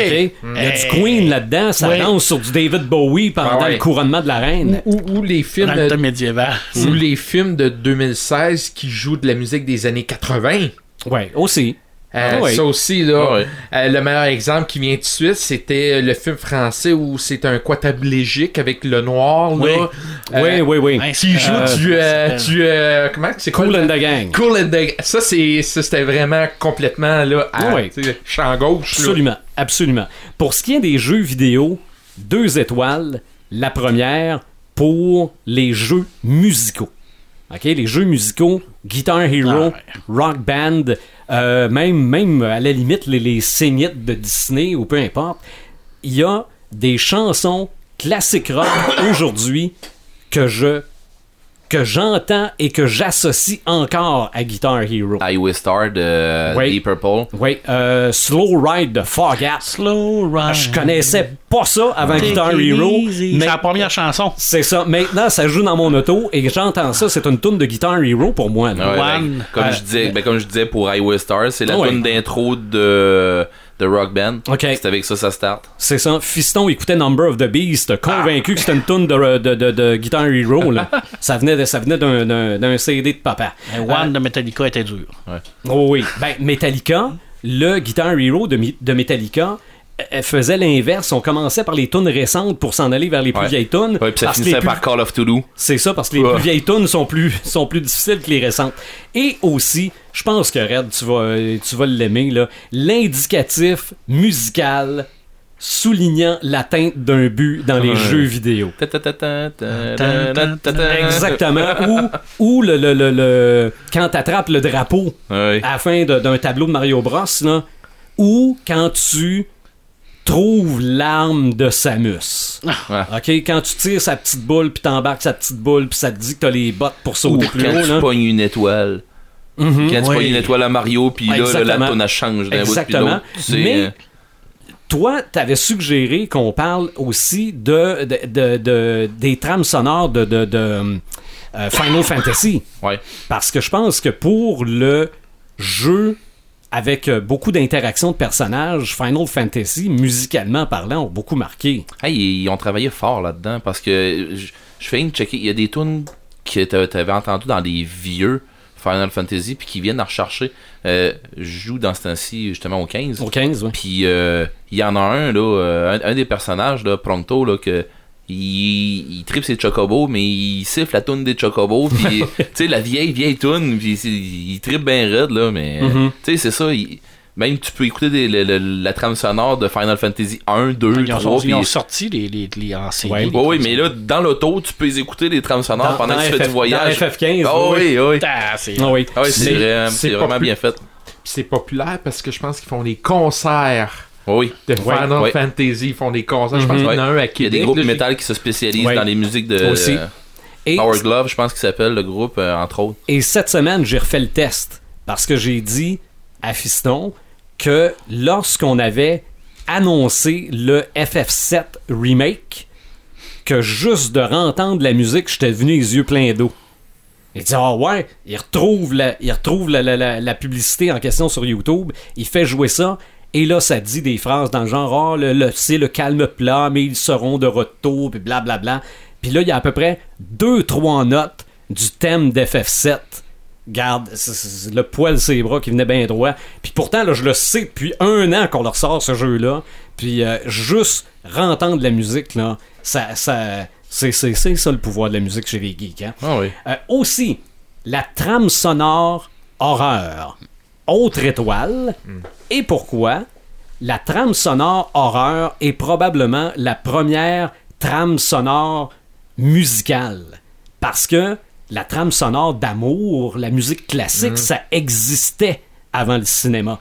Il y a du Queen là-dedans, ça Oui. danse sur du David Bowie pendant Ah ouais. le couronnement de la reine. Ou, ou- ou les films Dans le temps de, médiéval. ou les films de 2016 qui jouent de la musique des années 80. Ouais, aussi. Euh, Ah ouais. Ça aussi, là, Ah euh, le meilleur exemple qui vient tout de suite, c'était le film français où c'est un quatablégique avec le noir, Oui. là. oui, Euh, oui, oui. Qui joue Euh, du, euh, du, euh, comment c'est quoi Cool and the Gang. Cool and the Ça, c'est, ça, c'était vraiment complètement, là, à, champ gauche, là. Absolument, absolument. Pour ce qui est des jeux vidéo, deux étoiles. La première pour les jeux musicaux. OK, les jeux musicaux, Guitar Hero, Ah ouais. Rock Band, euh, même, même à la limite les, les de Disney ou peu importe. Il y a des chansons classiques rock aujourd'hui que je que j'entends et que j'associe encore à Guitar Hero. Highway Star de Oui. Deep Purple. Oui, euh, Slow Ride de Fogat. Slow ride. Je connaissais pas ça avant Take Guitar it Hero. easy. mais C'est la première chanson. c'est ça. Maintenant, ça joue dans mon auto et j'entends ça. C'est une tune de Guitar Hero pour moi. là. Ouais, One. ben, comme, Euh, je disais, ben, comme je disais pour Highway Star, c'est la Ouais. tune d'intro de, de Rock Band. Ok. C'est avec ça ça start. C'est ça. Fiston écoutait Number of the Beast, convaincu que c'était une tune de, de, de, de Guitar Hero. Là. ça venait, de- ça venait d'un, d'un, d'un CD de papa. Un One de Metallica était dur. Oh oui. Ben, Metallica, le Guitar Hero de Metallica, euh, faisait l'inverse. On commençait par les tunes récentes pour s'en aller vers les plus Ouais. vieilles tunes. Ouais, puis ça parce finissait plus- par Call of Toulouse. C'est ça, parce que les Ouais. plus vieilles tunes sont plus, sont plus difficiles que les récentes. Et aussi, je pense que Red, tu vas, tu vas l'aimer, là, l'indicatif musical soulignant l'atteinte d'un but dans les Ouais. jeux vidéo. Exactement. Ou ou le, le, le, le- quand t'attrapes le drapeau Ouais. à la fin d'un tableau de Mario Bros, là, ou quand tu trouves l'arme de Samus. Ouais. OK, quand tu tires sa petite boule, puis t'embarques sa petite boule, puis ça te dit que t'as les bottes pour Ou sauter plus quand haut, tu là. pognes une étoile. Mhm. Quand tu Ouais. pognes une étoile à Mario, puis là, là, la Exactement. tonne change d'un bout puis l'autre. Tu Mais- euh, Toi, t'avais suggéré qu'on parle aussi de, de, de- de- des trames sonores de, de, de, euh, Final Fantasy. Ouais. Parce que je pense que pour le jeu avec euh, beaucoup d'interactions de personnages, Final Fantasy, musicalement parlant, ont beaucoup marqué. Hey, ils ont travaillé fort là-dedans parce que je, je fais une checker. Il y a des tunes que t'a- t'avais entendu dans les vieux Final Fantasy puis qui viennent à rechercher. Euh, je joue dans ce temps-ci justement au 15. Au 15, oui. Puis euh, il y en a un, là, euh, un, un des personnages, là, Prompto, là, que. Il, il tripe ses chocobos, mais il siffle la toune des chocobos, puis tu sais, la vieille, vieille toune, puis c'est- il tripe bien raide, là, mais Mhm. tu sais, c'est ça, il- même tu peux écouter des- le- le- la trame sonore de Final Fantasy 1, 2, Ils ont, 3, ils ont sorti les, les, les en CD, Ouais. les oui, mais là, dans l'auto, tu peux écouter les trames sonores Dans- pendant dans que tu fais du voyage. dans FF15, Ah oui. oui, oui. Ah, c'est- Ah oui. Ah oui, c'est vraiment plus- bien fait. c'est populaire parce que je pense qu'ils font des concerts Oui. de Final ouais. Fantasy. Ils font des concerts. Je pense qu'il y en a un à Il y a des groupes là, j'ai- métal qui se spécialisent Ouais. dans les musiques de Aussi. euh, Et, Power Glove, je pense qu'il s'appelle le groupe, euh, entre autres. et cette semaine, j'ai refait le test parce que j'ai dit à Fiston que lorsqu'on avait annoncé le FF7 Remake, que juste de rentendre la musique, j'étais venu les yeux pleins d'eau. Il dit Ah ouais, il retrouve, la, il retrouve la, la- la- la publicité en question sur YouTube, il fait jouer ça, et là ça dit des phrases dans le genre Ah, le, le- c'est le calme plat, mais ils seront de retour, puis blablabla. Puis là, il y a à peu près deux, trois notes du thème d'FF7. Garde, le poil ses bras qui venait bien droit. Puis pourtant, là, je le sais depuis un an qu'on leur sort ce jeu-là. Puis euh, juste rentendre la musique, là, ça, ça, c'est, c'est, c'est ça le pouvoir de la musique chez les geeks. Hein? Ah oui. Euh, aussi, la trame sonore horreur. Autre étoile. Et pourquoi La trame sonore horreur est probablement la première trame sonore musicale? Parce que la trame sonore d'amour, la musique classique, ça existait avant le cinéma.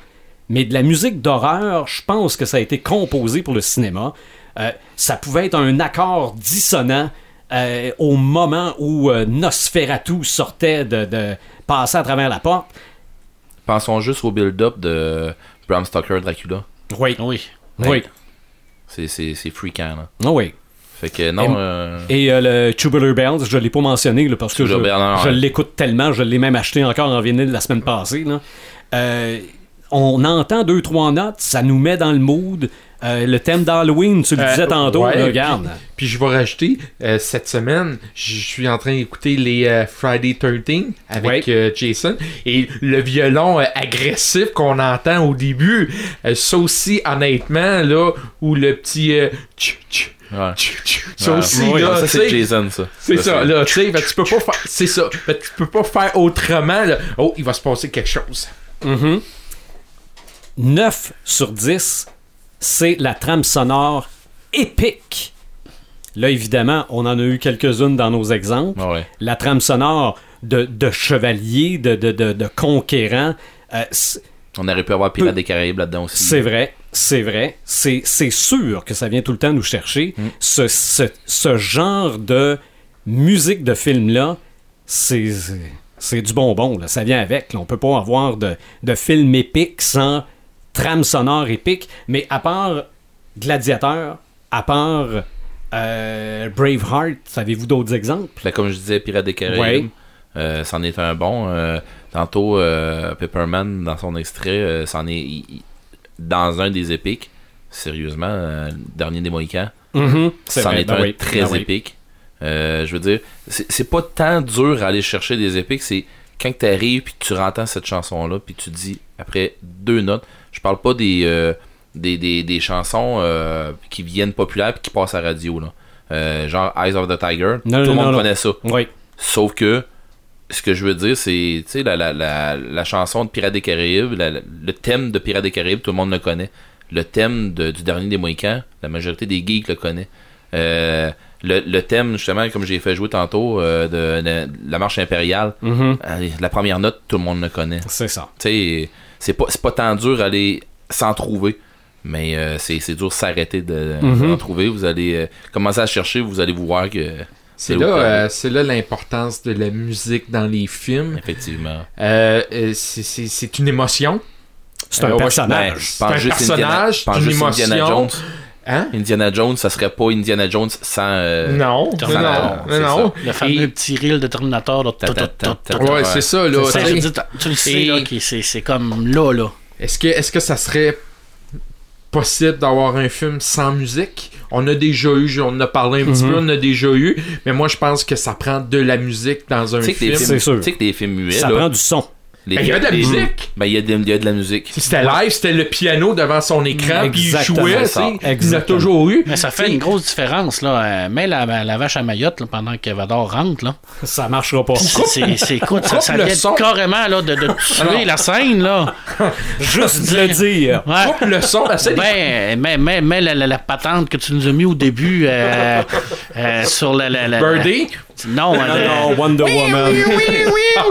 Mais de la musique d'horreur, je pense que ça a été composé pour le cinéma. Euh, ça pouvait être un accord dissonant euh, au moment où euh, Nosferatu sortait de, de passer à travers la porte. Pensons juste au build-up de Bram Stoker Dracula. Oui. Oui. Oui. C'est, c'est, c'est freakant, là. Oui. Fait que non. Et- euh, Et euh, le Tubular Bells, je l'ai pas mentionné là, parce que je, ouais. l'écoute tellement, je l'ai même acheté encore en vinyle la semaine passée. là. Euh, on entend deux, trois notes, ça nous met dans le mood. Euh, le thème d'Halloween, tu le Euh, disais tantôt, ouais, puis- regarde. Puis je vais rajouter, euh, cette semaine, je suis en train d'écouter les euh, Friday 13 avec Ouais. euh, Jason. Et le violon euh, agressif qu'on entend au début, euh, ça aussi, honnêtement, là, où le petit... euh, tch, tch, ouais. tch, tch, ça aussi, Ouais, là, ça c'est Jason, ça. C'est ça, là, tu sais, tu peux pas faire... C'est ça, fait tu peux pas faire autrement, là. Oh, il va se passer quelque chose. 9 sur 10, c'est la trame sonore épique. Là, évidemment, on en a eu quelques-unes dans nos exemples. Ouais, ouais. La trame sonore de, de chevalier, de, de, de, de conquérant, euh, On aurait pu avoir Pirates Peu- des Caraïbes là-dedans aussi. c'est vrai, c'est vrai. C'est c'est sûr que ça vient tout le temps nous chercher. Ce, ce, ce genre de musique de film-là, c'est c'est du bonbon. Là. Ça vient avec. là. On peut pas avoir de, de film épique sans trame sonore épique. Mais à part Gladiateur, à part euh, Braveheart, avez-vous d'autres exemples? Là, comme je disais, Pirates des Caraïbes, euh, c'en est un bon. Euh, tantôt, Pepperman, dans son extrait, c'en est il- il- dans un des épiques. Sérieusement, dernier des Mohicans. C'en vrai, est ben un oui, très ben épique. Je veux dire, c'est pas tant dur à aller chercher des épiques, c'est quand tu arrives puis que tu entends cette chanson-là, puis tu dis après deux notes, parle pas des, euh, des, des, des chansons euh, qui viennent populaires puis qui passent à la radio. Là. Euh, genre Eyes of the Tiger, Non, tout le monde non, non. connaît ça. Oui. Sauf que ce que je veux dire, c'est la, la, la, la chanson de Pirates des Caraïbes, le thème de Pirates des Caraïbes, tout le monde le connaît. Le thème de- du dernier des Mohicans, la majorité des geeks le connaît. Le, le thème, justement, comme j'ai fait jouer tantôt, euh, de, de la marche impériale, Mhm. euh, la première note, tout le monde le connaît. C'est ça. Tu sais, c'est pas, c'est pas tant dur d'aller s'en trouver. Mais euh, c'est, c'est dur s'arrêter de, Mhm. trouver. Vous allez euh, commencer à chercher, vous allez vous voir que C'est là, euh, là l'importance de la musique dans les films. effectivement. C'est- c'est c'est une émotion. C'est un Euh, ouais, personnage. C'est un personnage, une émotion. Hein? Indiana Jones, ça serait pas Indiana Jones sans. euh, non, non, Terminator, non, non. Le fameux Et- petit reel de Terminator. là, Ta- ta- ta- ta- Ouais, c'est ça, là. Ça, tu je le sais, Et- c'est comme là, là. Est-ce que, est-ce que ça serait possible d'avoir un film sans musique? On a déjà eu, on en a parlé un petit Mhm. peu, on a déjà eu, mais moi je pense que ça prend de la musique dans un film. films, c'est sûr. tu sais que des films muets, Ça là, prend du son. Les- Ben, il y a de la les- musique. Ben, il y, a de- il y a de la musique. Si C'était live, c'était le piano devant son écran, puis il jouait. Il a toujours eu. Mais ça fait une grosse différence, là. Euh, mets la, la vache à Mayotte, là, pendant que Vador rentre, là. Ça marchera pas. C'est, c'est, écoute, ça, ça le vient son. carrément, là, de, de tuer la scène, là. Juste de le dire. Ouais. Coupe le son, Ben, mais, mais, mais la, la- la patente que tu nous as mis au début euh, euh, sur la, la, la- Birdie. Non, Non, euh, non, Wonder Woman.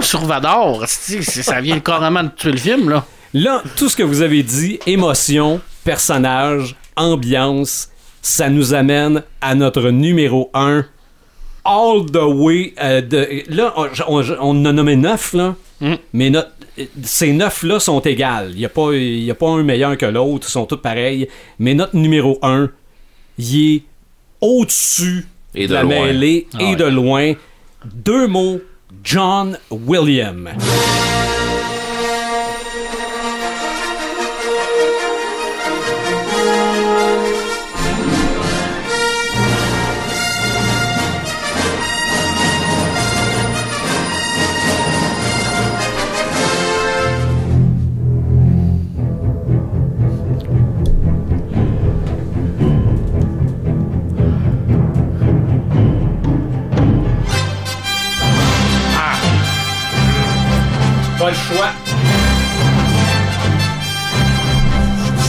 sur Vador, c'est- c'est- ça vient carrément de tuer le film, là. Là, tout ce que vous avez dit, émotion, personnage, ambiance, ça nous amène à notre numéro 1. All the way. euh, de, là, on, on- a nommé neuf, là. Mm. Mais notre- ces neuf-là sont égales. Il n'y a, pas- y a pas un meilleur que l'autre. Ils sont tous pareils. Mais notre numéro 1, il est au-dessus Et de la loin. mêlée Ah et ouais. de loin. Deux mots. John William.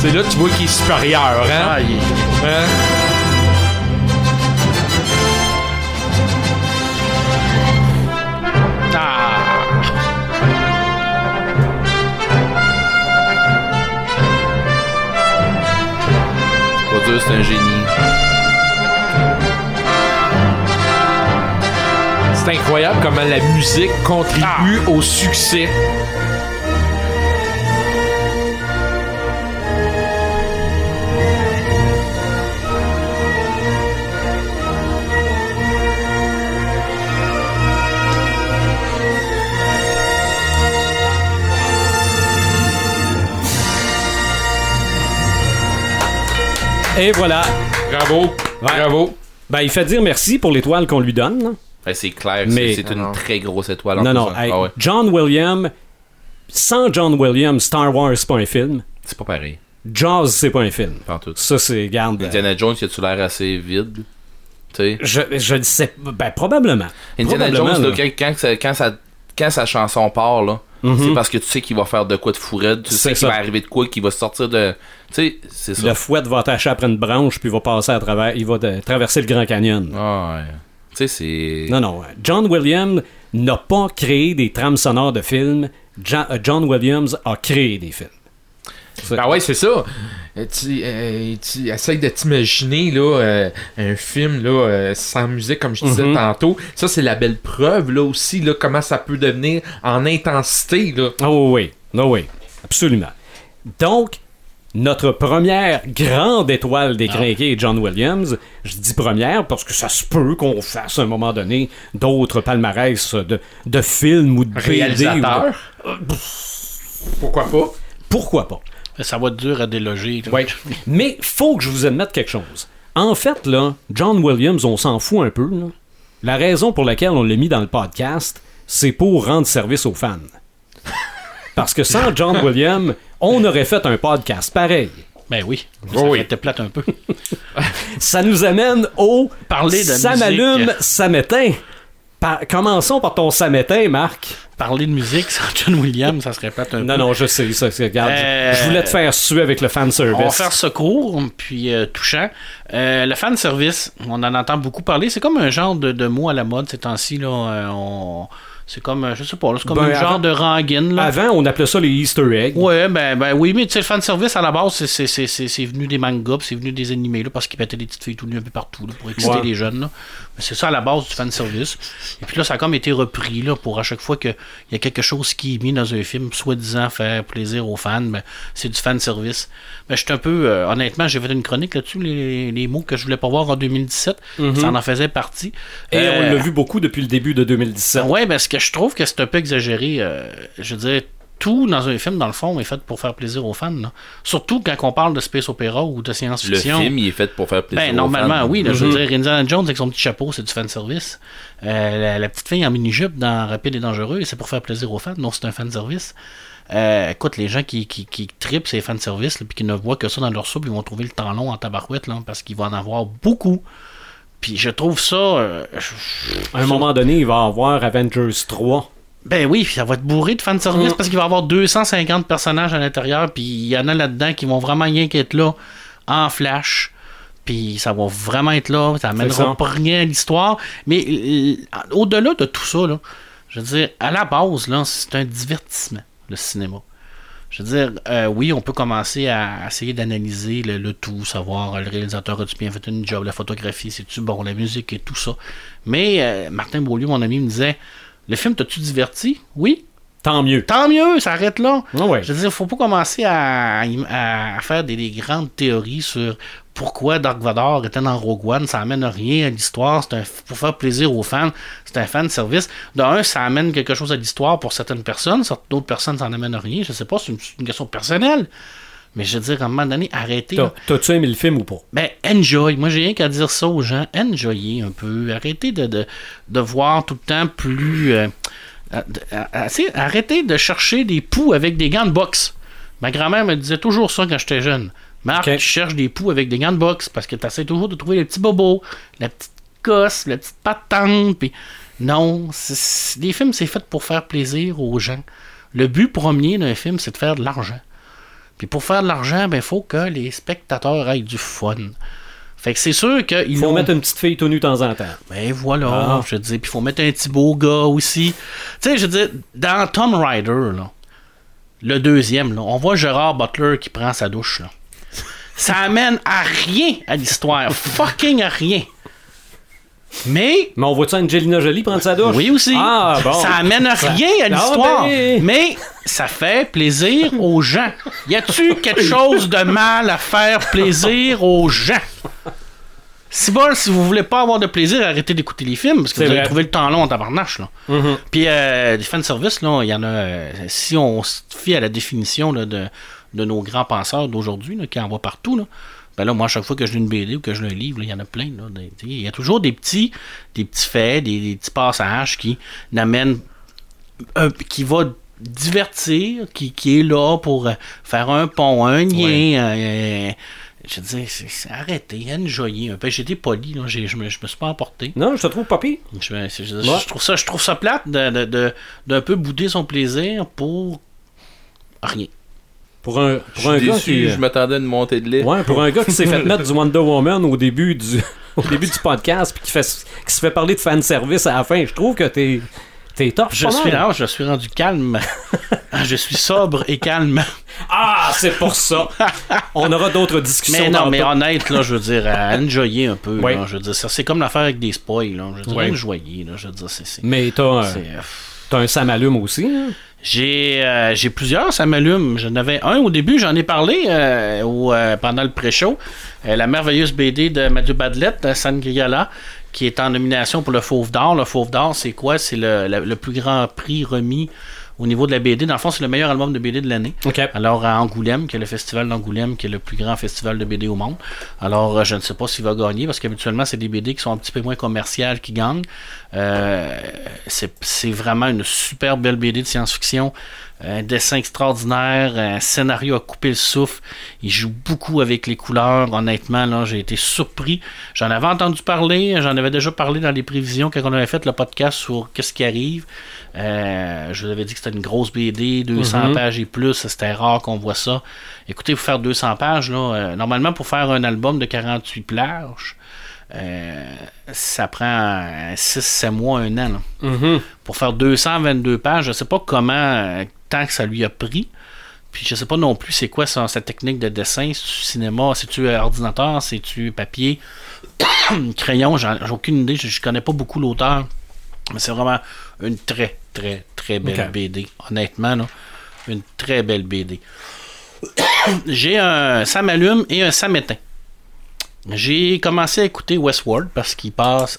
C'est là que tu vois qu'il est supérieur, hein? Ah, il- Hein? Ah! Pas dur, c'est un génie. C'est incroyable comment la musique contribue au succès. Et voilà. Bravo. Bravo. Ben, il fait dire merci pour l'étoile qu'on lui donne. là. Ben, c'est clair, Mais- c'est c'est une très grosse étoile. en Non, plus, non. hein. hey, Ah ouais. John Williams, sans John Williams, Star Wars, c'est pas un film. C'est pas pareil. Jaws, c'est pas un film. Pas en tout. Ça, c'est, garde. Indiana Jones, y a-tu l'air assez vide? Tu sais? Je, je le sais. Ben, probablement. Indiana Probablement, Jones, là, là. quand, quand, ça- quand, ça- quand sa chanson part, là, c'est parce que tu sais qu'il va faire de quoi de fourette, tu sais qu'il va arriver de quoi, qu'il va sortir de. Tu sais, c'est ça. Le fouet va attacher après une branche, puis il va passer à travers. Il va de- traverser le Grand Canyon. Ah, ouais. Tu sais, c'est. Non, non. John Williams n'a pas créé des trames sonores de films. Ja- euh, John Williams a créé des films. Ben ouais, c'est ça. Euh, Tu, euh, tu essayes de t'imaginer là, euh, un film là, euh, sans musique, comme je disais Mhm. tantôt. Ça, c'est la belle preuve là aussi, là, comment ça peut devenir en intensité. Là. Ah oui. Ah oui. Absolument. Donc, notre première grande étoile des crinqués est John Williams. Je dis première parce que ça se peut qu'on fasse à un moment donné d'autres palmarès de, de films ou de BD ou de- Réalisateur? Pourquoi pas? Pourquoi pas? Ça va être dur à déloger. Oui. Mais faut que je vous admette quelque chose. En fait, là, John Williams, on s'en fout un peu. là. La raison pour laquelle on l'a mis dans le podcast, c'est pour rendre service aux fans. Parce que sans John Williams, on aurait fait un podcast pareil. Ben oui. Oh Ça oui. était plate un peu. Ça nous amène au Parler de Ça m'allume, ça m'éteint. Par- Commençons par ton ça m'éteint, Marc. Parler de musique sans John Williams, ça serait plate un peu. Non, non, je sais, ça, regarde, je- Euh, je voulais te faire suer avec le fanservice. On va faire secours, puis euh, touchant. Euh, le fan service, on en entend beaucoup parler. C'est comme un genre de, de mot à la mode ces temps-ci. Là, on- C'est comme, je sais pas, là, c'est comme Ben, un genre avant- de rengaine. Là. Avant, on appelait ça les Easter eggs. Ouais, ben, ben oui, mais tu sais, le fan service à la base, c'est- c'est- c'est c'est- c'est venu des mangas, c'est venu des animés, là, parce qu'ils mettaient des petites filles tout nues un peu partout, là, pour exciter Ouais. les jeunes, là. Mais c'est ça à la base du fan service. Et puis là, ça a comme été repris, là, pour à chaque fois qu'il y a quelque chose qui est mis dans un film, soi-disant faire plaisir aux fans, ben, c'est du fan service. Mais je suis un peu, euh, honnêtement, j'ai fait une chronique là-dessus, les, les mots que je voulais pas voir en 2017, ça en faisait partie. Et Euh, on l'a vu beaucoup depuis le début de 2017. Ouais, parce que je trouve que c'est un peu exagéré. euh, je veux dire, tout dans un film, dans le fond, est fait pour faire plaisir aux fans. là. Surtout quand on parle de space opéra ou de Le science-fiction. film, il est fait pour faire plaisir. Ben, aux normalement, fans. oui. là, Je veux Mhm. dire, Indiana Jones avec son petit chapeau, c'est du fan service. Euh, la, la petite fille en mini-jupe dans Rapide et Dangereux, c'est pour faire plaisir aux fans. Non, c'est un fan service. Euh, écoute, les gens qui, qui, qui tripent ces fan service, puis qui ne voient que ça dans leur soupe, ils vont trouver le temps long en tabarouette, là, parce qu'il va en avoir beaucoup. Puis je trouve ça. euh, je- À un moment donné, il va y avoir Avengers 3. Ben oui, puis ça va être bourré de fanservice parce qu'il va y avoir 250 personnages à l'intérieur, puis il y en a là-dedans qui vont vraiment rien qu'être là en flash. Puis ça va vraiment être là, ça amènera pas rien à l'histoire. Mais euh, au-delà de tout ça, là, je veux dire, à la base, là, c'est un divertissement, le cinéma. Je veux dire, euh, oui, on peut commencer à essayer d'analyser le, le tout, savoir euh, le réalisateur a-tu bien fait une job, la photographie, c'est-tu bon, la musique et tout ça. Mais euh, Martin Beaulieu, mon ami, me disait Le film t'as-tu diverti? Oui. Tant mieux. Tant mieux, ça arrête là. Ah ouais. Je veux dire, faut pas commencer à, à- à faire des, des grandes théories sur pourquoi Dark Vador était dans Rogue One. Ça amène rien à l'histoire. C'est un, pour faire plaisir aux fans. C'est un fan service. D'un, ça amène quelque chose à l'histoire pour certaines personnes. D'autres personnes, ça n'amène rien. Je sais pas, c'est une, c'est une question personnelle. Mais je veux dire, à un moment donné, arrêtez. T'as-tu aimé le film ou pas? Ben, enjoy. Moi, j'ai rien qu'à dire ça aux gens. Enjoyez un peu. Arrêtez de, de, de voir tout le temps plus. euh, assez- arrêtez de chercher des poux avec des gants de boxe. Ma grand-mère me disait toujours ça quand j'étais jeune. Marc, tu cherches des poux avec des gants de boxe parce que tu essaies toujours de trouver les petits bobos, la petite gosse, la petite patente. Puis non, les films, c'est fait pour faire plaisir aux gens. Le but premier d'un film, c'est de faire de l'argent. Puis pour faire de l'argent, ben, il faut que les spectateurs aient du fun. Fait que c'est sûr qu'ils Il faut ont... mettre une petite fille tout nue de temps en temps. Ben voilà, Ah. je veux dire, puis il faut mettre un petit beau gars aussi. Tu sais, je veux dire, dans Tom Rider, là, le deuxième, là, on voit Gérard Butler qui prend sa douche. Là. Ça amène à rien à l'histoire. fucking à rien. Mais Mais on voit-tu Angelina Jolie prendre sa douche? oui aussi. Ah, bon. Ça amène à rien à Ah, l'histoire. ben. Mais ça fait plaisir aux gens. Y a-tu quelque chose de mal à faire plaisir aux gens? Si bon, si vous voulez pas avoir de plaisir, arrêtez d'écouter les films parce que vous allez vrai. trouver le temps long en tabarnache. Là. Mhm. Puis euh, fanservice, là, il y en a. euh, si on se fie à la définition là, de, de nos grands penseurs d'aujourd'hui, qui en voient partout, là, Ben là, moi, à chaque fois que je lis une BD ou que je lis un livre, il y en a plein. Il y a toujours des petits, des petits faits, des, des petits passages qui n'amènent qui va divertir, qui, qui est là pour euh, faire un pont, un lien. euh, je veux dire, c'est- arrêtez, enjoyez un peu. Été poli, là, je me, je me suis pas emporté. Non, je te trouve pas pire. Je, je- Ouais. je trouve ça, je trouve ça plate de, de, de- d'un peu bouder son plaisir pour rien. Pour un, pour un gars qui. je m'attendais à une montée de lait. Ouais, pour un gars qui s'est fait mettre du Wonder Woman au début du, au début du podcast puis qui, fait, qui se fait parler de fanservice à la fin, je trouve que t'es. T'es top. Je suis là, je suis rendu calme. je suis sobre et calme. Ah, c'est pour ça. On aura d'autres discussions. Mais non, mais honnête, là, je veux dire, à enjoyer un peu. Oui. là, je veux dire, ça, c'est comme l'affaire avec des spoils. Là, je veux dire, Oui. enjoyer, là, je veux dire, c'est. Mais t'as un, euh, t'as un Sam Allume aussi. hein? J'ai euh, plusieurs, ça m'allume. J'en avais un au début, j'en ai parlé euh, euh, pendant le pré-show. Euh, la merveilleuse BD de Mathieu Badlett, euh, Sangriala, qui est en nomination pour le Fauve d'Or. Le Fauve d'Or, c'est quoi? C'est le- le plus grand prix remis au niveau de la BD. Dans le fond, c'est le meilleur album de BD de l'année. Alors, à Angoulême, qui est le festival d'Angoulême, qui est le plus grand festival de BD au monde. Alors, euh, je ne sais pas s'il va gagner, parce qu'habituellement, c'est des BD qui sont un petit peu moins commerciales qui gagnent. Euh, c'est c'est vraiment une super belle BD de science-fiction. Un dessin extraordinaire, un scénario à couper le souffle. Il joue beaucoup avec les couleurs. Honnêtement, là, j'ai été surpris. J'en avais entendu parler, j'en avais déjà parlé dans les prévisions quand on avait fait le podcast sur qu'est-ce qui arrive. Euh, je vous avais dit que c'était une grosse BD, 200 pages et plus. C'était rare qu'on voit ça. Écoutez, pour faire 200 pages, là, euh, normalement, pour faire un album de 48 plages, euh, ça prend 6-7 mois, un an. là. Mhm. Pour faire 222 pages, je sais pas comment, tant que ça lui a pris. Puis je sais pas non plus c'est quoi sa, sa technique de dessin. C'est-tu cinéma, c'est-tu ordinateur, c'est-tu papier, crayon, j'ai aucune idée. Je, je connais pas beaucoup l'auteur. Mais c'est vraiment une très, très, très belle. BD. Honnêtement, là, une très belle BD. J'ai un Sam Allume et un Sam Éteint. J'ai commencé à écouter Westworld parce qu'il passe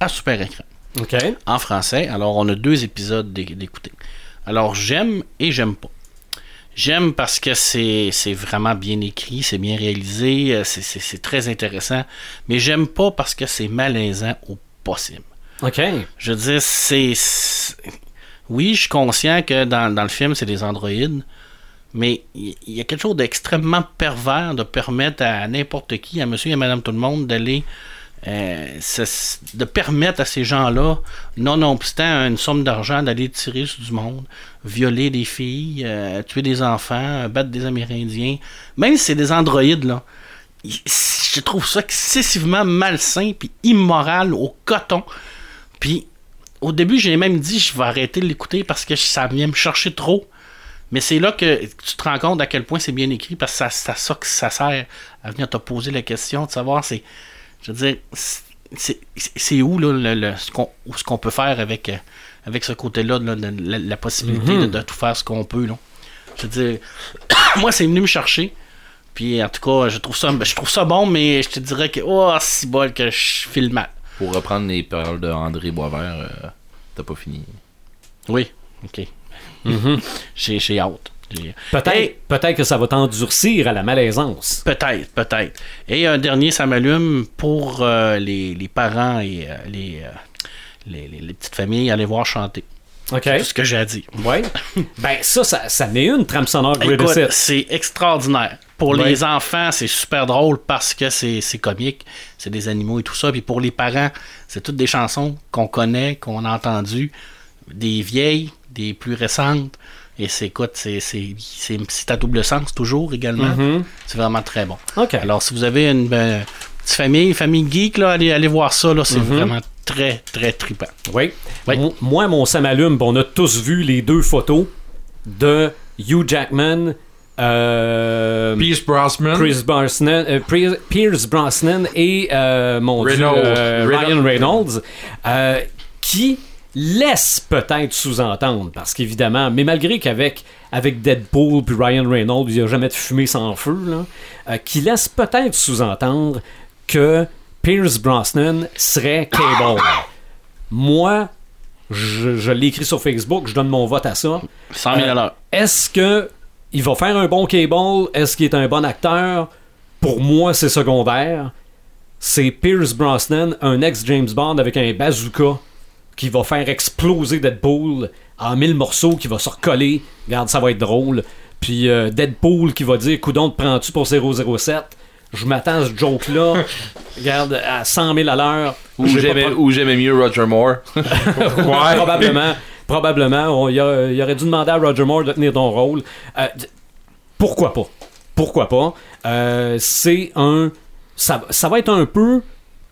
à super écran OK. en français. Alors, on a deux épisodes d'é- d'écouter. Alors, j'aime et j'aime pas. J'aime parce que c'est vraiment bien écrit, c'est bien réalisé, euh, c'est très intéressant. Mais j'aime pas parce que c'est malaisant au possible. OK. Je veux dire, c'est. Oui, je suis conscient que dans, le film, c'est des androïdes. Mais il y a quelque chose d'extrêmement pervers de permettre à n'importe qui, à monsieur et à madame tout le monde, d'aller. euh, de permettre à ces gens-là, nonobstant une somme d'argent, d'aller tirer sur du monde, violer des filles, euh, tuer des enfants, battre des Amérindiens. Même si c'est des androïdes, là. Je trouve ça excessivement malsain puis immoral au coton. Puis au début, j'ai même dit je vais arrêter de l'écouter parce que ça vient me chercher trop. Mais c'est là que tu te rends compte à quel point c'est bien écrit parce que ça, ça, ça que ça sert à venir te poser la question de savoir c'est je veux dire c'est où là le, le- ce qu'on peut faire avec avec ce côté-là la, possibilité de, de tout faire ce qu'on peut là. Je veux dire moi c'est venu me chercher. Puis en tout cas, je trouve ça je trouve ça bon mais je te dirais que oh si bol que je file mal. Pour reprendre les paroles de André Boisvert, euh, t'as pas fini. Oui, ok. J'ai j'ai hâte. Peut-être Hey, peut-être que ça va t'endurcir à la malaisance. Peut-être, peut-être. Et un dernier, ça m'allume pour euh, les, les parents et euh, les, euh, les, les- les petites familles aller voir chanter. OK. C'est ce que j'ai à dire. Ouais. ben, ça, ça, ça met une trame sonore c'est extraordinaire. Pour Ouais. les enfants, c'est super drôle parce que c'est comique, c'est des animaux et tout ça. Puis pour les parents, c'est toutes des chansons qu'on connaît, qu'on a entendues, des vieilles, des plus récentes. Et c'est écoute, c'est à double sens toujours également. C'est vraiment très bon. Mm-hmm. OK. Alors, si vous avez une ben, petite famille, famille geek, là, allez, allez voir ça. là, C'est vraiment très, très trippant. Oui. Oui. Mo- Moi, mon Sam allume, on a tous vu les deux photos de Hugh Jackman, euh, Pierce Brosnan. Pierce Brosnan, euh, Pierce- Pierce Brosnan et euh, mon Dieu, Reynolds. euh, Reynolds. Ryan Reynolds, euh, qui laisse peut-être sous-entendre, parce qu'évidemment, mais malgré qu'avec avec Deadpool puis Ryan Reynolds, il n'y a jamais de fumée sans feu, là, euh, qui laisse peut-être sous-entendre que Pierce Brosnan serait Cable. Moi, je, je l'ai écrit sur Facebook, je donne mon vote à ça. 100 000 à l'heure. Est-ce que il va faire un bon Cable? Est-ce qu'il est un bon acteur? pour moi, c'est secondaire. C'est Pierce Brosnan, un ex-James Bond avec un bazooka qui va faire exploser Deadpool en mille morceaux, qui va se recoller. Regarde, ça va être drôle. Puis euh, Deadpool qui va dire Coudon, te prends-tu pour 007 Je m'attends à ce joke-là. Regarde, à 100 000 à l'heure. Ou pas j'aimais mieux Roger Moore. Ouais, probablement. Probablement. On- Il, aurait dû demander à Roger Moore de tenir ton rôle. Euh, pourquoi pas? Pourquoi pas? Euh, c'est un. Ça, ça va être un peu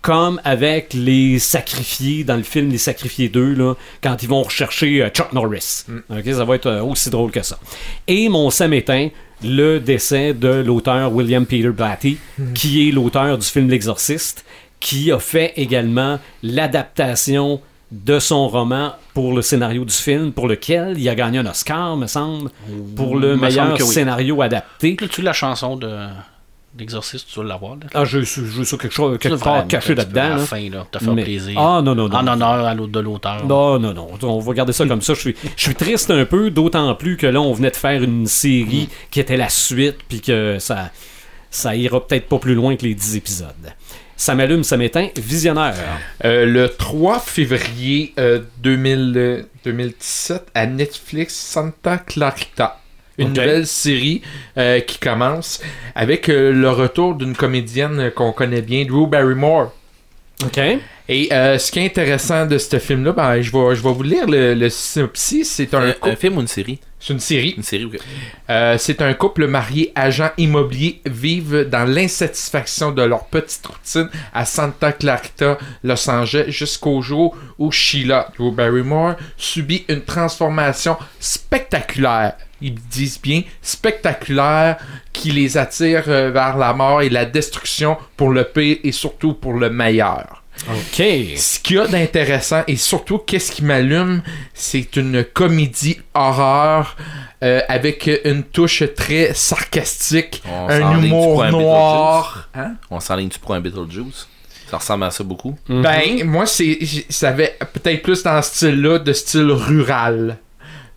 comme avec les sacrifiés dans le film Les Sacrifiés 2, là, quand ils vont rechercher euh, Chuck Norris. Ok, ça va être aussi drôle que ça. Et mon Sam éteint le décès de l'auteur William Peter Blatty, qui est l'auteur du film L'Exorciste, qui a fait également l'adaptation de son roman pour le scénario du film, pour lequel il a gagné un Oscar, me semble, pour le me meilleur semble que oui. scénario adapté. Tu la chanson de d'Exorciste, tu vas l'avoir. là. Ah, je je suis quelque chose quelque part caché là-dedans. À la là. fin, là, te faire Mais- plaisir. Ah, non, non, non. En honneur à l'autre de l'auteur. Non, non, non. On va garder ça comme ça. Je suis, je suis triste un peu, d'autant plus que là, on venait de faire une série qui était la suite, puis que ça, ça ira peut-être pas plus loin que les 10 épisodes. Ça m'allume, ça m'éteint. Visionnaire. Euh, le 3 février euh, 2000, euh, 2017 à Netflix, Santa Clarita. Une nouvelle série euh, qui commence avec euh, le retour d'une comédienne qu'on connaît bien, Drew Barrymore. OK. Et euh, ce qui est intéressant de ce film-là, ben, je, vais, je vais vous lire le, le synopsis. C'est un, Un, un film ou une série? C'est une série. Une série, ok. Euh, c'est un couple marié agent immobilier vivent dans l'insatisfaction de leur petite routine à Santa Clarita, Los Angeles, jusqu'au jour où Sheila Drew Barrymore subit une transformation spectaculaire. Ils disent bien spectaculaire qui les attire euh, vers la mort et la destruction pour le pire et surtout pour le meilleur. OK. Ce qu'il y a d'intéressant et surtout qu'est-ce qui m'allume, c'est une comédie horreur euh, avec une touche très sarcastique, On un humour un noir. Hein? On s'enligne-tu pour un Beetlejuice? Ça ressemble à ça beaucoup. Mhm. Ben, moi, c'est, ça avait peut-être plus dans ce style-là, de style rural.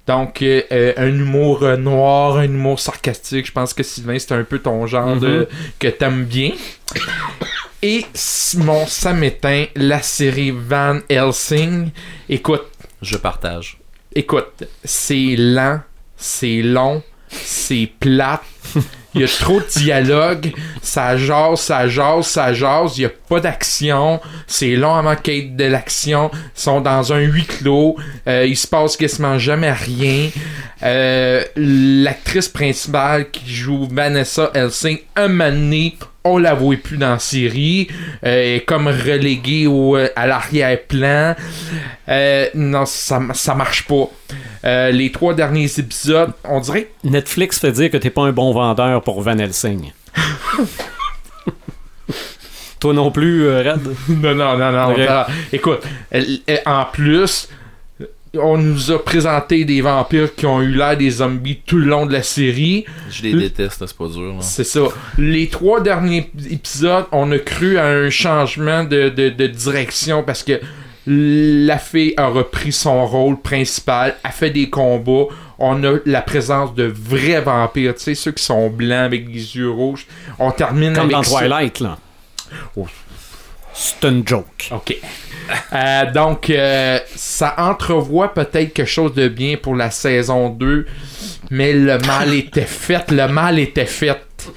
Donc, euh, euh, un humour euh, noir, un humour sarcastique. Je pense que Sylvain, c'est un peu ton genre de, que t'aimes bien. Et mon Sam éteint, la série Van Helsing. Écoute, Je partage. écoute, c'est lent, c'est long, c'est plate. Il y a trop de dialogue, ça jase, ça jase, ça jase, il n'y a pas d'action, c'est long avant qu'il y ait de l'action, ils sont dans un huis clos, euh, il se passe quasiment jamais rien. Euh, L'actrice principale qui joue Vanessa Helsing, un donné, on la voit plus dans la série, euh, est comme reléguée au, euh, à l'arrière-plan. Euh, non, ça, ça marche pas. Les trois derniers épisodes, on dirait Netflix fait dire que t'es pas un bon vendeur pour Van Helsing. Toi non plus, Red? Non, non, non, non. Écoute, en plus, on nous a présenté des vampires qui ont eu l'air des zombies tout le long de la série. Je les Le- déteste, c'est pas dur. C'est ça. Les trois derniers épisodes, on a cru à un changement de, de- de direction parce que la fille a repris son rôle principal, a fait des combats. On a la présence de vrais vampires, tu sais, ceux qui sont blancs avec des yeux rouges. On termine Comme avec dans ça. Twilight, là. Oh. C'est une joke. OK. Euh, donc, euh, ça entrevoit peut-être quelque chose de bien pour la saison 2, mais le mal était fait. Le mal était fait. Tu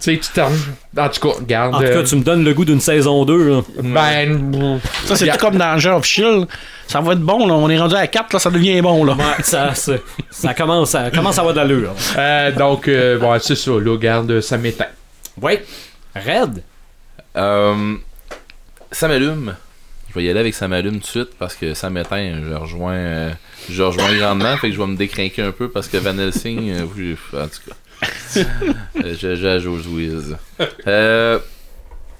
sais, tu termines. En tout cas, regarde. En tout cas, euh, tu me donnes le goût d'une saison 2, là. Ben. Ça, c'est tout comme dans Danger of Shield. Ça va être bon, là. On est rendu à 4, là, ça devient bon, là. Ouais, ça, ça, commence, ça commence à avoir de l'allure. euh, donc, euh, bon, c'est ça, là, regarde, ça m'éteint. Oui. Red? Euh, ça m'allume. Je vais y aller avec ça m'allume tout de suite parce que ça m'éteint. Je rejoins, euh, je rejoins grandement. Fait que je vais me décrinquer un peu parce que Van Helsing, euh, en tout cas, joue aux Wiz. Euh,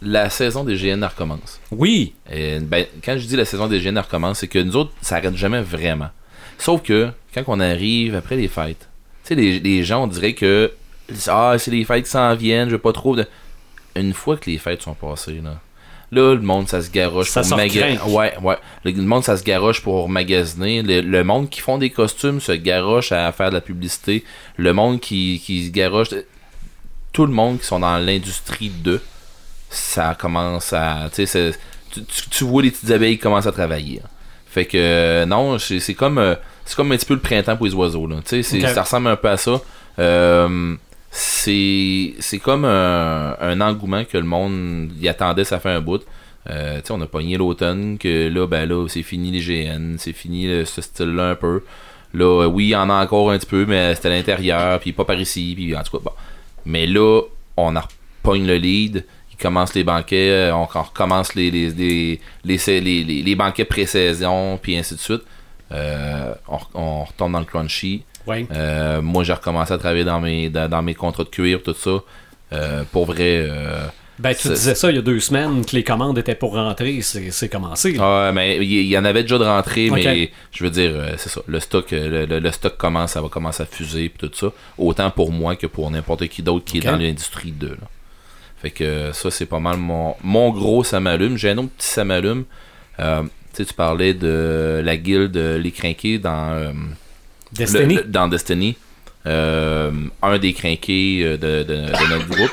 la saison des GN recommence. Oui. Et, ben, quand je dis la saison des GN recommence, c'est que nous autres, ça arrête jamais vraiment. Sauf que, quand on arrive après les fêtes, tu sais, les, les gens, on dirait que, ah, c'est les fêtes qui s'en viennent, je veux pas trop de... Une fois que les fêtes sont passées, là, là, le monde, ça se garoche Ça pour magasiner. Ouais, ouais. Le, le monde, ça se garoche pour magasiner. Le, le monde qui font des costumes se garoche à faire de la publicité. Le monde qui, qui se garoche... tout le monde qui sont dans l'industrie de, ça commence à. Tu tu, tu- vois les petites abeilles qui commencent à travailler. hein. Fait que euh, non, c'est comme euh, c'est comme un petit peu le printemps pour les oiseaux. Là. Ça ressemble un peu à ça. Euh, c'est comme un, engouement que le monde y attendait, ça fait un bout. Euh, on a pogné l'automne, que là, ben là, c'est fini les GN, c'est fini ce style-là un peu. Là, euh, oui, il y en a encore un petit peu, mais c'était à l'intérieur, puis pas par ici, puis en tout cas, bon. Mais là, on en repogne le lead, il commence les banquets, euh, on, recommence les, les, les, banquets pré-saison, puis ainsi de suite. On, on retourne dans le crunchy. Ouais. Euh, moi, j'ai recommencé à travailler dans mes, dans, dans mes contrats de cuir, tout ça. Euh, pour vrai, euh, Ben, tu disais ça il y a deux semaines que les commandes étaient pour rentrer. C'est c'est commencé. Ah, mais il y, en avait déjà de rentrée, mais je veux dire, c'est ça. Le stock, le, le- le stock commence, ça va commencer à fuser puis tout ça. Autant pour moi que pour n'importe qui d'autre qui est dans l'industrie de. Là. Fait que ça, c'est pas mal mon, mon gros ça m'allume. J'ai un autre petit ça m'allume. Euh, tu parlais de la guilde Les Crinqués dans, Destiny? le- le- dans Destiny. Euh, un des crinqués euh, de, de- de notre groupe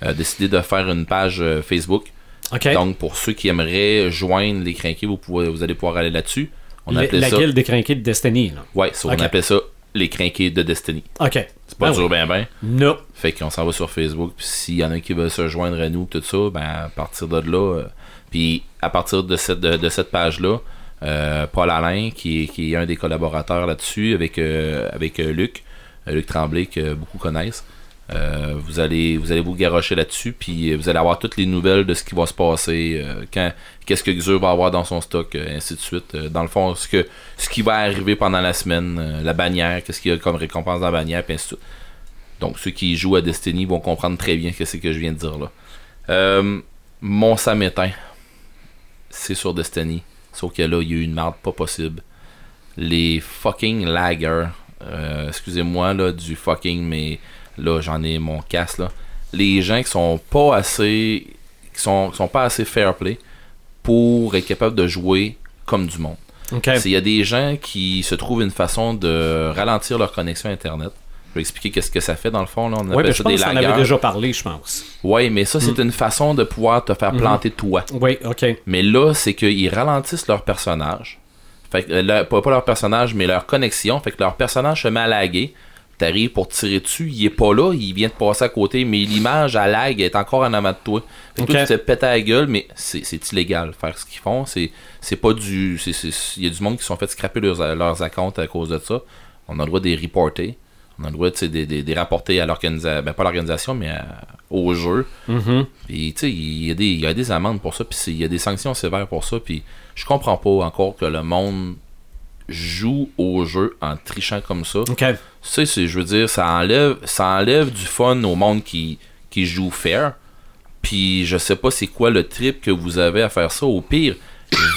a décidé de faire une page euh, Facebook. OK. Donc, pour ceux qui aimeraient joindre les crinqués, vous, pouvez, vous allez pouvoir aller là-dessus. On La- appelait la ça. guilde des crinqués de Destiny. Là. Ouais, on appelait ça les crinqués de Destiny. OK. C'est pas Ben dur, oui. ben ben. Non. Fait qu'on s'en va sur Facebook. Puis s'il y en a qui veulent se joindre à nous, tout ça, ben à partir de là. euh, puis à partir de cette, de, de cette page-là, euh, Paul Alain, qui est, un des collaborateurs là-dessus, avec, euh, avec euh, Luc, euh, Luc Tremblay, que beaucoup connaissent. euh, vous allez vous allez vous garocher là-dessus puis euh, vous allez avoir toutes les nouvelles de ce qui va se passer euh, qu'est-ce que Xur va avoir dans son stock euh, ainsi de suite Euh, dans le fond ce que ce qui va arriver pendant la semaine euh, la bannière qu'est-ce qu'il y a comme récompense dans la bannière puis ainsi de suite donc ceux qui jouent à Destiny vont comprendre très bien ce que je viens de dire là. Euh, mon samétain, c'est sur Destiny. Sauf que là, il y a eu une marde pas possible. Les fucking laggers. euh, excusez-moi là du fucking, mais là j'en ai mon casse là. Les gens qui sont pas assez. qui sont, qui sont pas assez fair play pour être capable de jouer comme du monde. Il y a des gens qui se trouvent une façon de ralentir leur connexion Internet. Je vais expliquer qu'est-ce que ça fait dans le fond. Là. On Ouais, appelle ben, je pense des avait déjà parlé, je pense. Ouais, mais ça, c'est une façon de pouvoir te faire planter toi. Oui, OK. Mais là, c'est qu'ils ralentissent leur personnage. Fait que, leur- pas, leur personnage, mais leur connexion. Fait que leur personnage se met à laguer. T'arrives pour tirer dessus, il est pas là, il vient de passer à côté, mais l'image à lag est encore en avant de toi. Fait que toi, tu te pètes à la gueule, mais c'est c'est illégal faire ce qu'ils font. C'est c'est pas du. Il y a du monde qui se sont fait scraper leurs, leurs accounts à cause de ça. On a le droit de les reporter. On a le droit de de- de les rapporter à l'organisation. Ben, pas à l'organisation, mais à- au jeu. Mhm. Puis, tu sais, il y, des- y a des amendes pour ça, puis il y a des sanctions sévères pour ça, puis je comprends pas encore que le monde joue au jeu en trichant comme ça. OK. Tu sais, c'est- je veux dire, ça enlève, ça enlève du fun au monde qui, qui joue fair. Puis, je sais pas c'est quoi le trip que vous avez à faire ça. Au pire,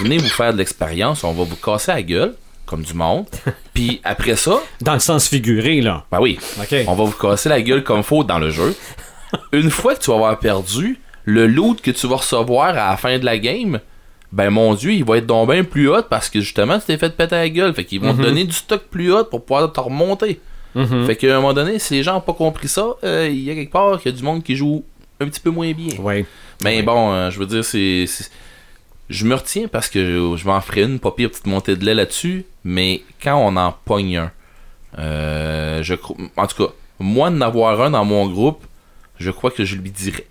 venez vous faire de l'expérience, on va vous casser la gueule, comme du monde. Puis, après ça, Dans le sens figuré, là. ben oui, on va vous casser la gueule comme faut dans le jeu. Une fois que tu vas avoir perdu, le loot que tu vas recevoir à la fin de la game, ben mon dieu, il va être donc bien plus haut parce que justement tu t'es fait péter la gueule. Fait qu'ils vont te donner du stock plus haut pour pouvoir te remonter. Mhm. Fait qu'à un moment donné, si les gens n'ont pas compris ça, euh, il y a quelque part qu'il y a du monde qui joue un petit peu moins bien. Oui. Mais bon, euh, je veux dire, c'est. Je me retiens parce que je, je m'en ferai une, pas pire petite montée de lait là-dessus. Mais quand on en pogne un, euh, je En tout cas, moi, d'en avoir un dans mon groupe, je crois que je lui dirais.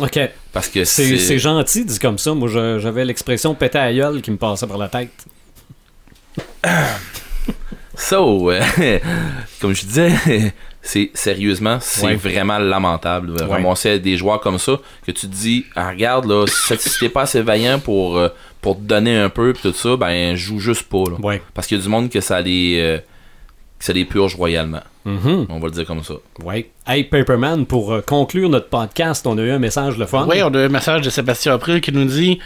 OK. Parce que C'est c'est. gentil, dit comme ça. Moi, j'avais l'expression péter à gueule qui me passait par la tête. So, euh, comme je disais, c'est sérieusement, c'est Ouais. vraiment lamentable Ouais. ramasser des joueurs comme ça que tu te dis, ah, regarde là, si t'es pas assez vaillant pour euh, pour te donner un peu pis tout ça, ben joue juste pas là. Ouais. Parce qu'il y a du monde que ça les euh, que ça les purge royalement. Mhm. On va le dire comme ça. Ouais. Hey, Paperman, pour euh, conclure notre podcast, on a eu un message le fun. Oui, on a un message de Sébastien April qui nous dit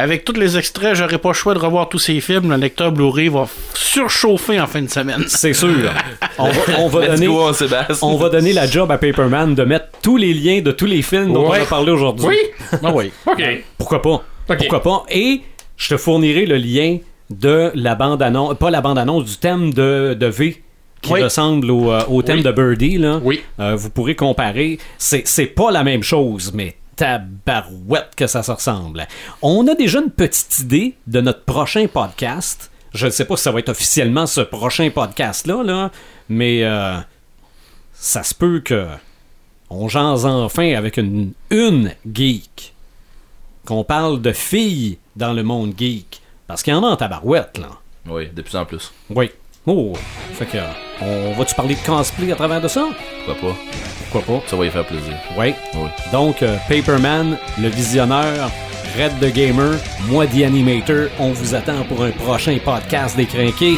Avec tous les extraits, j'aurais pas le choix de revoir tous ces films. Le lecteur Blu-ray va surchauffer en fin de semaine. C'est sûr. on va, on va Let's donner... go, Sébastien. On va donner la job à Paperman de mettre tous les liens de tous les films dont Ouais. on a parlé aujourd'hui. Oui? Ah oui. Ok. Pourquoi pas? Ok. Pourquoi pas? Et je te fournirai le lien de la bande-annonce, pas la bande-annonce, du thème de, de V qui Oui. ressemble au, euh, au thème Oui. de Birdie. Là. Oui. Euh, vous pourrez comparer. C'est c'est pas la même chose, mais tabarouette que ça se ressemble. On a déjà une petite idée de notre prochain podcast. Je ne sais pas si ça va être officiellement ce prochain podcast-là, là, mais euh, ça se peut que on jase enfin avec une, une geek. Qu'on parle de filles dans le monde geek. Parce qu'il y en a en tabarouette, là. Oui, de plus en plus. Oui. Oh, fait que, on va-tu parler de cosplay à travers de ça? Pourquoi pas? Pourquoi pas? Ça va y faire plaisir. Oui. Oui. Donc, euh, Paperman, le visionneur, Red the Gamer, moi The Animator, on vous attend pour un prochain podcast des Crinqués.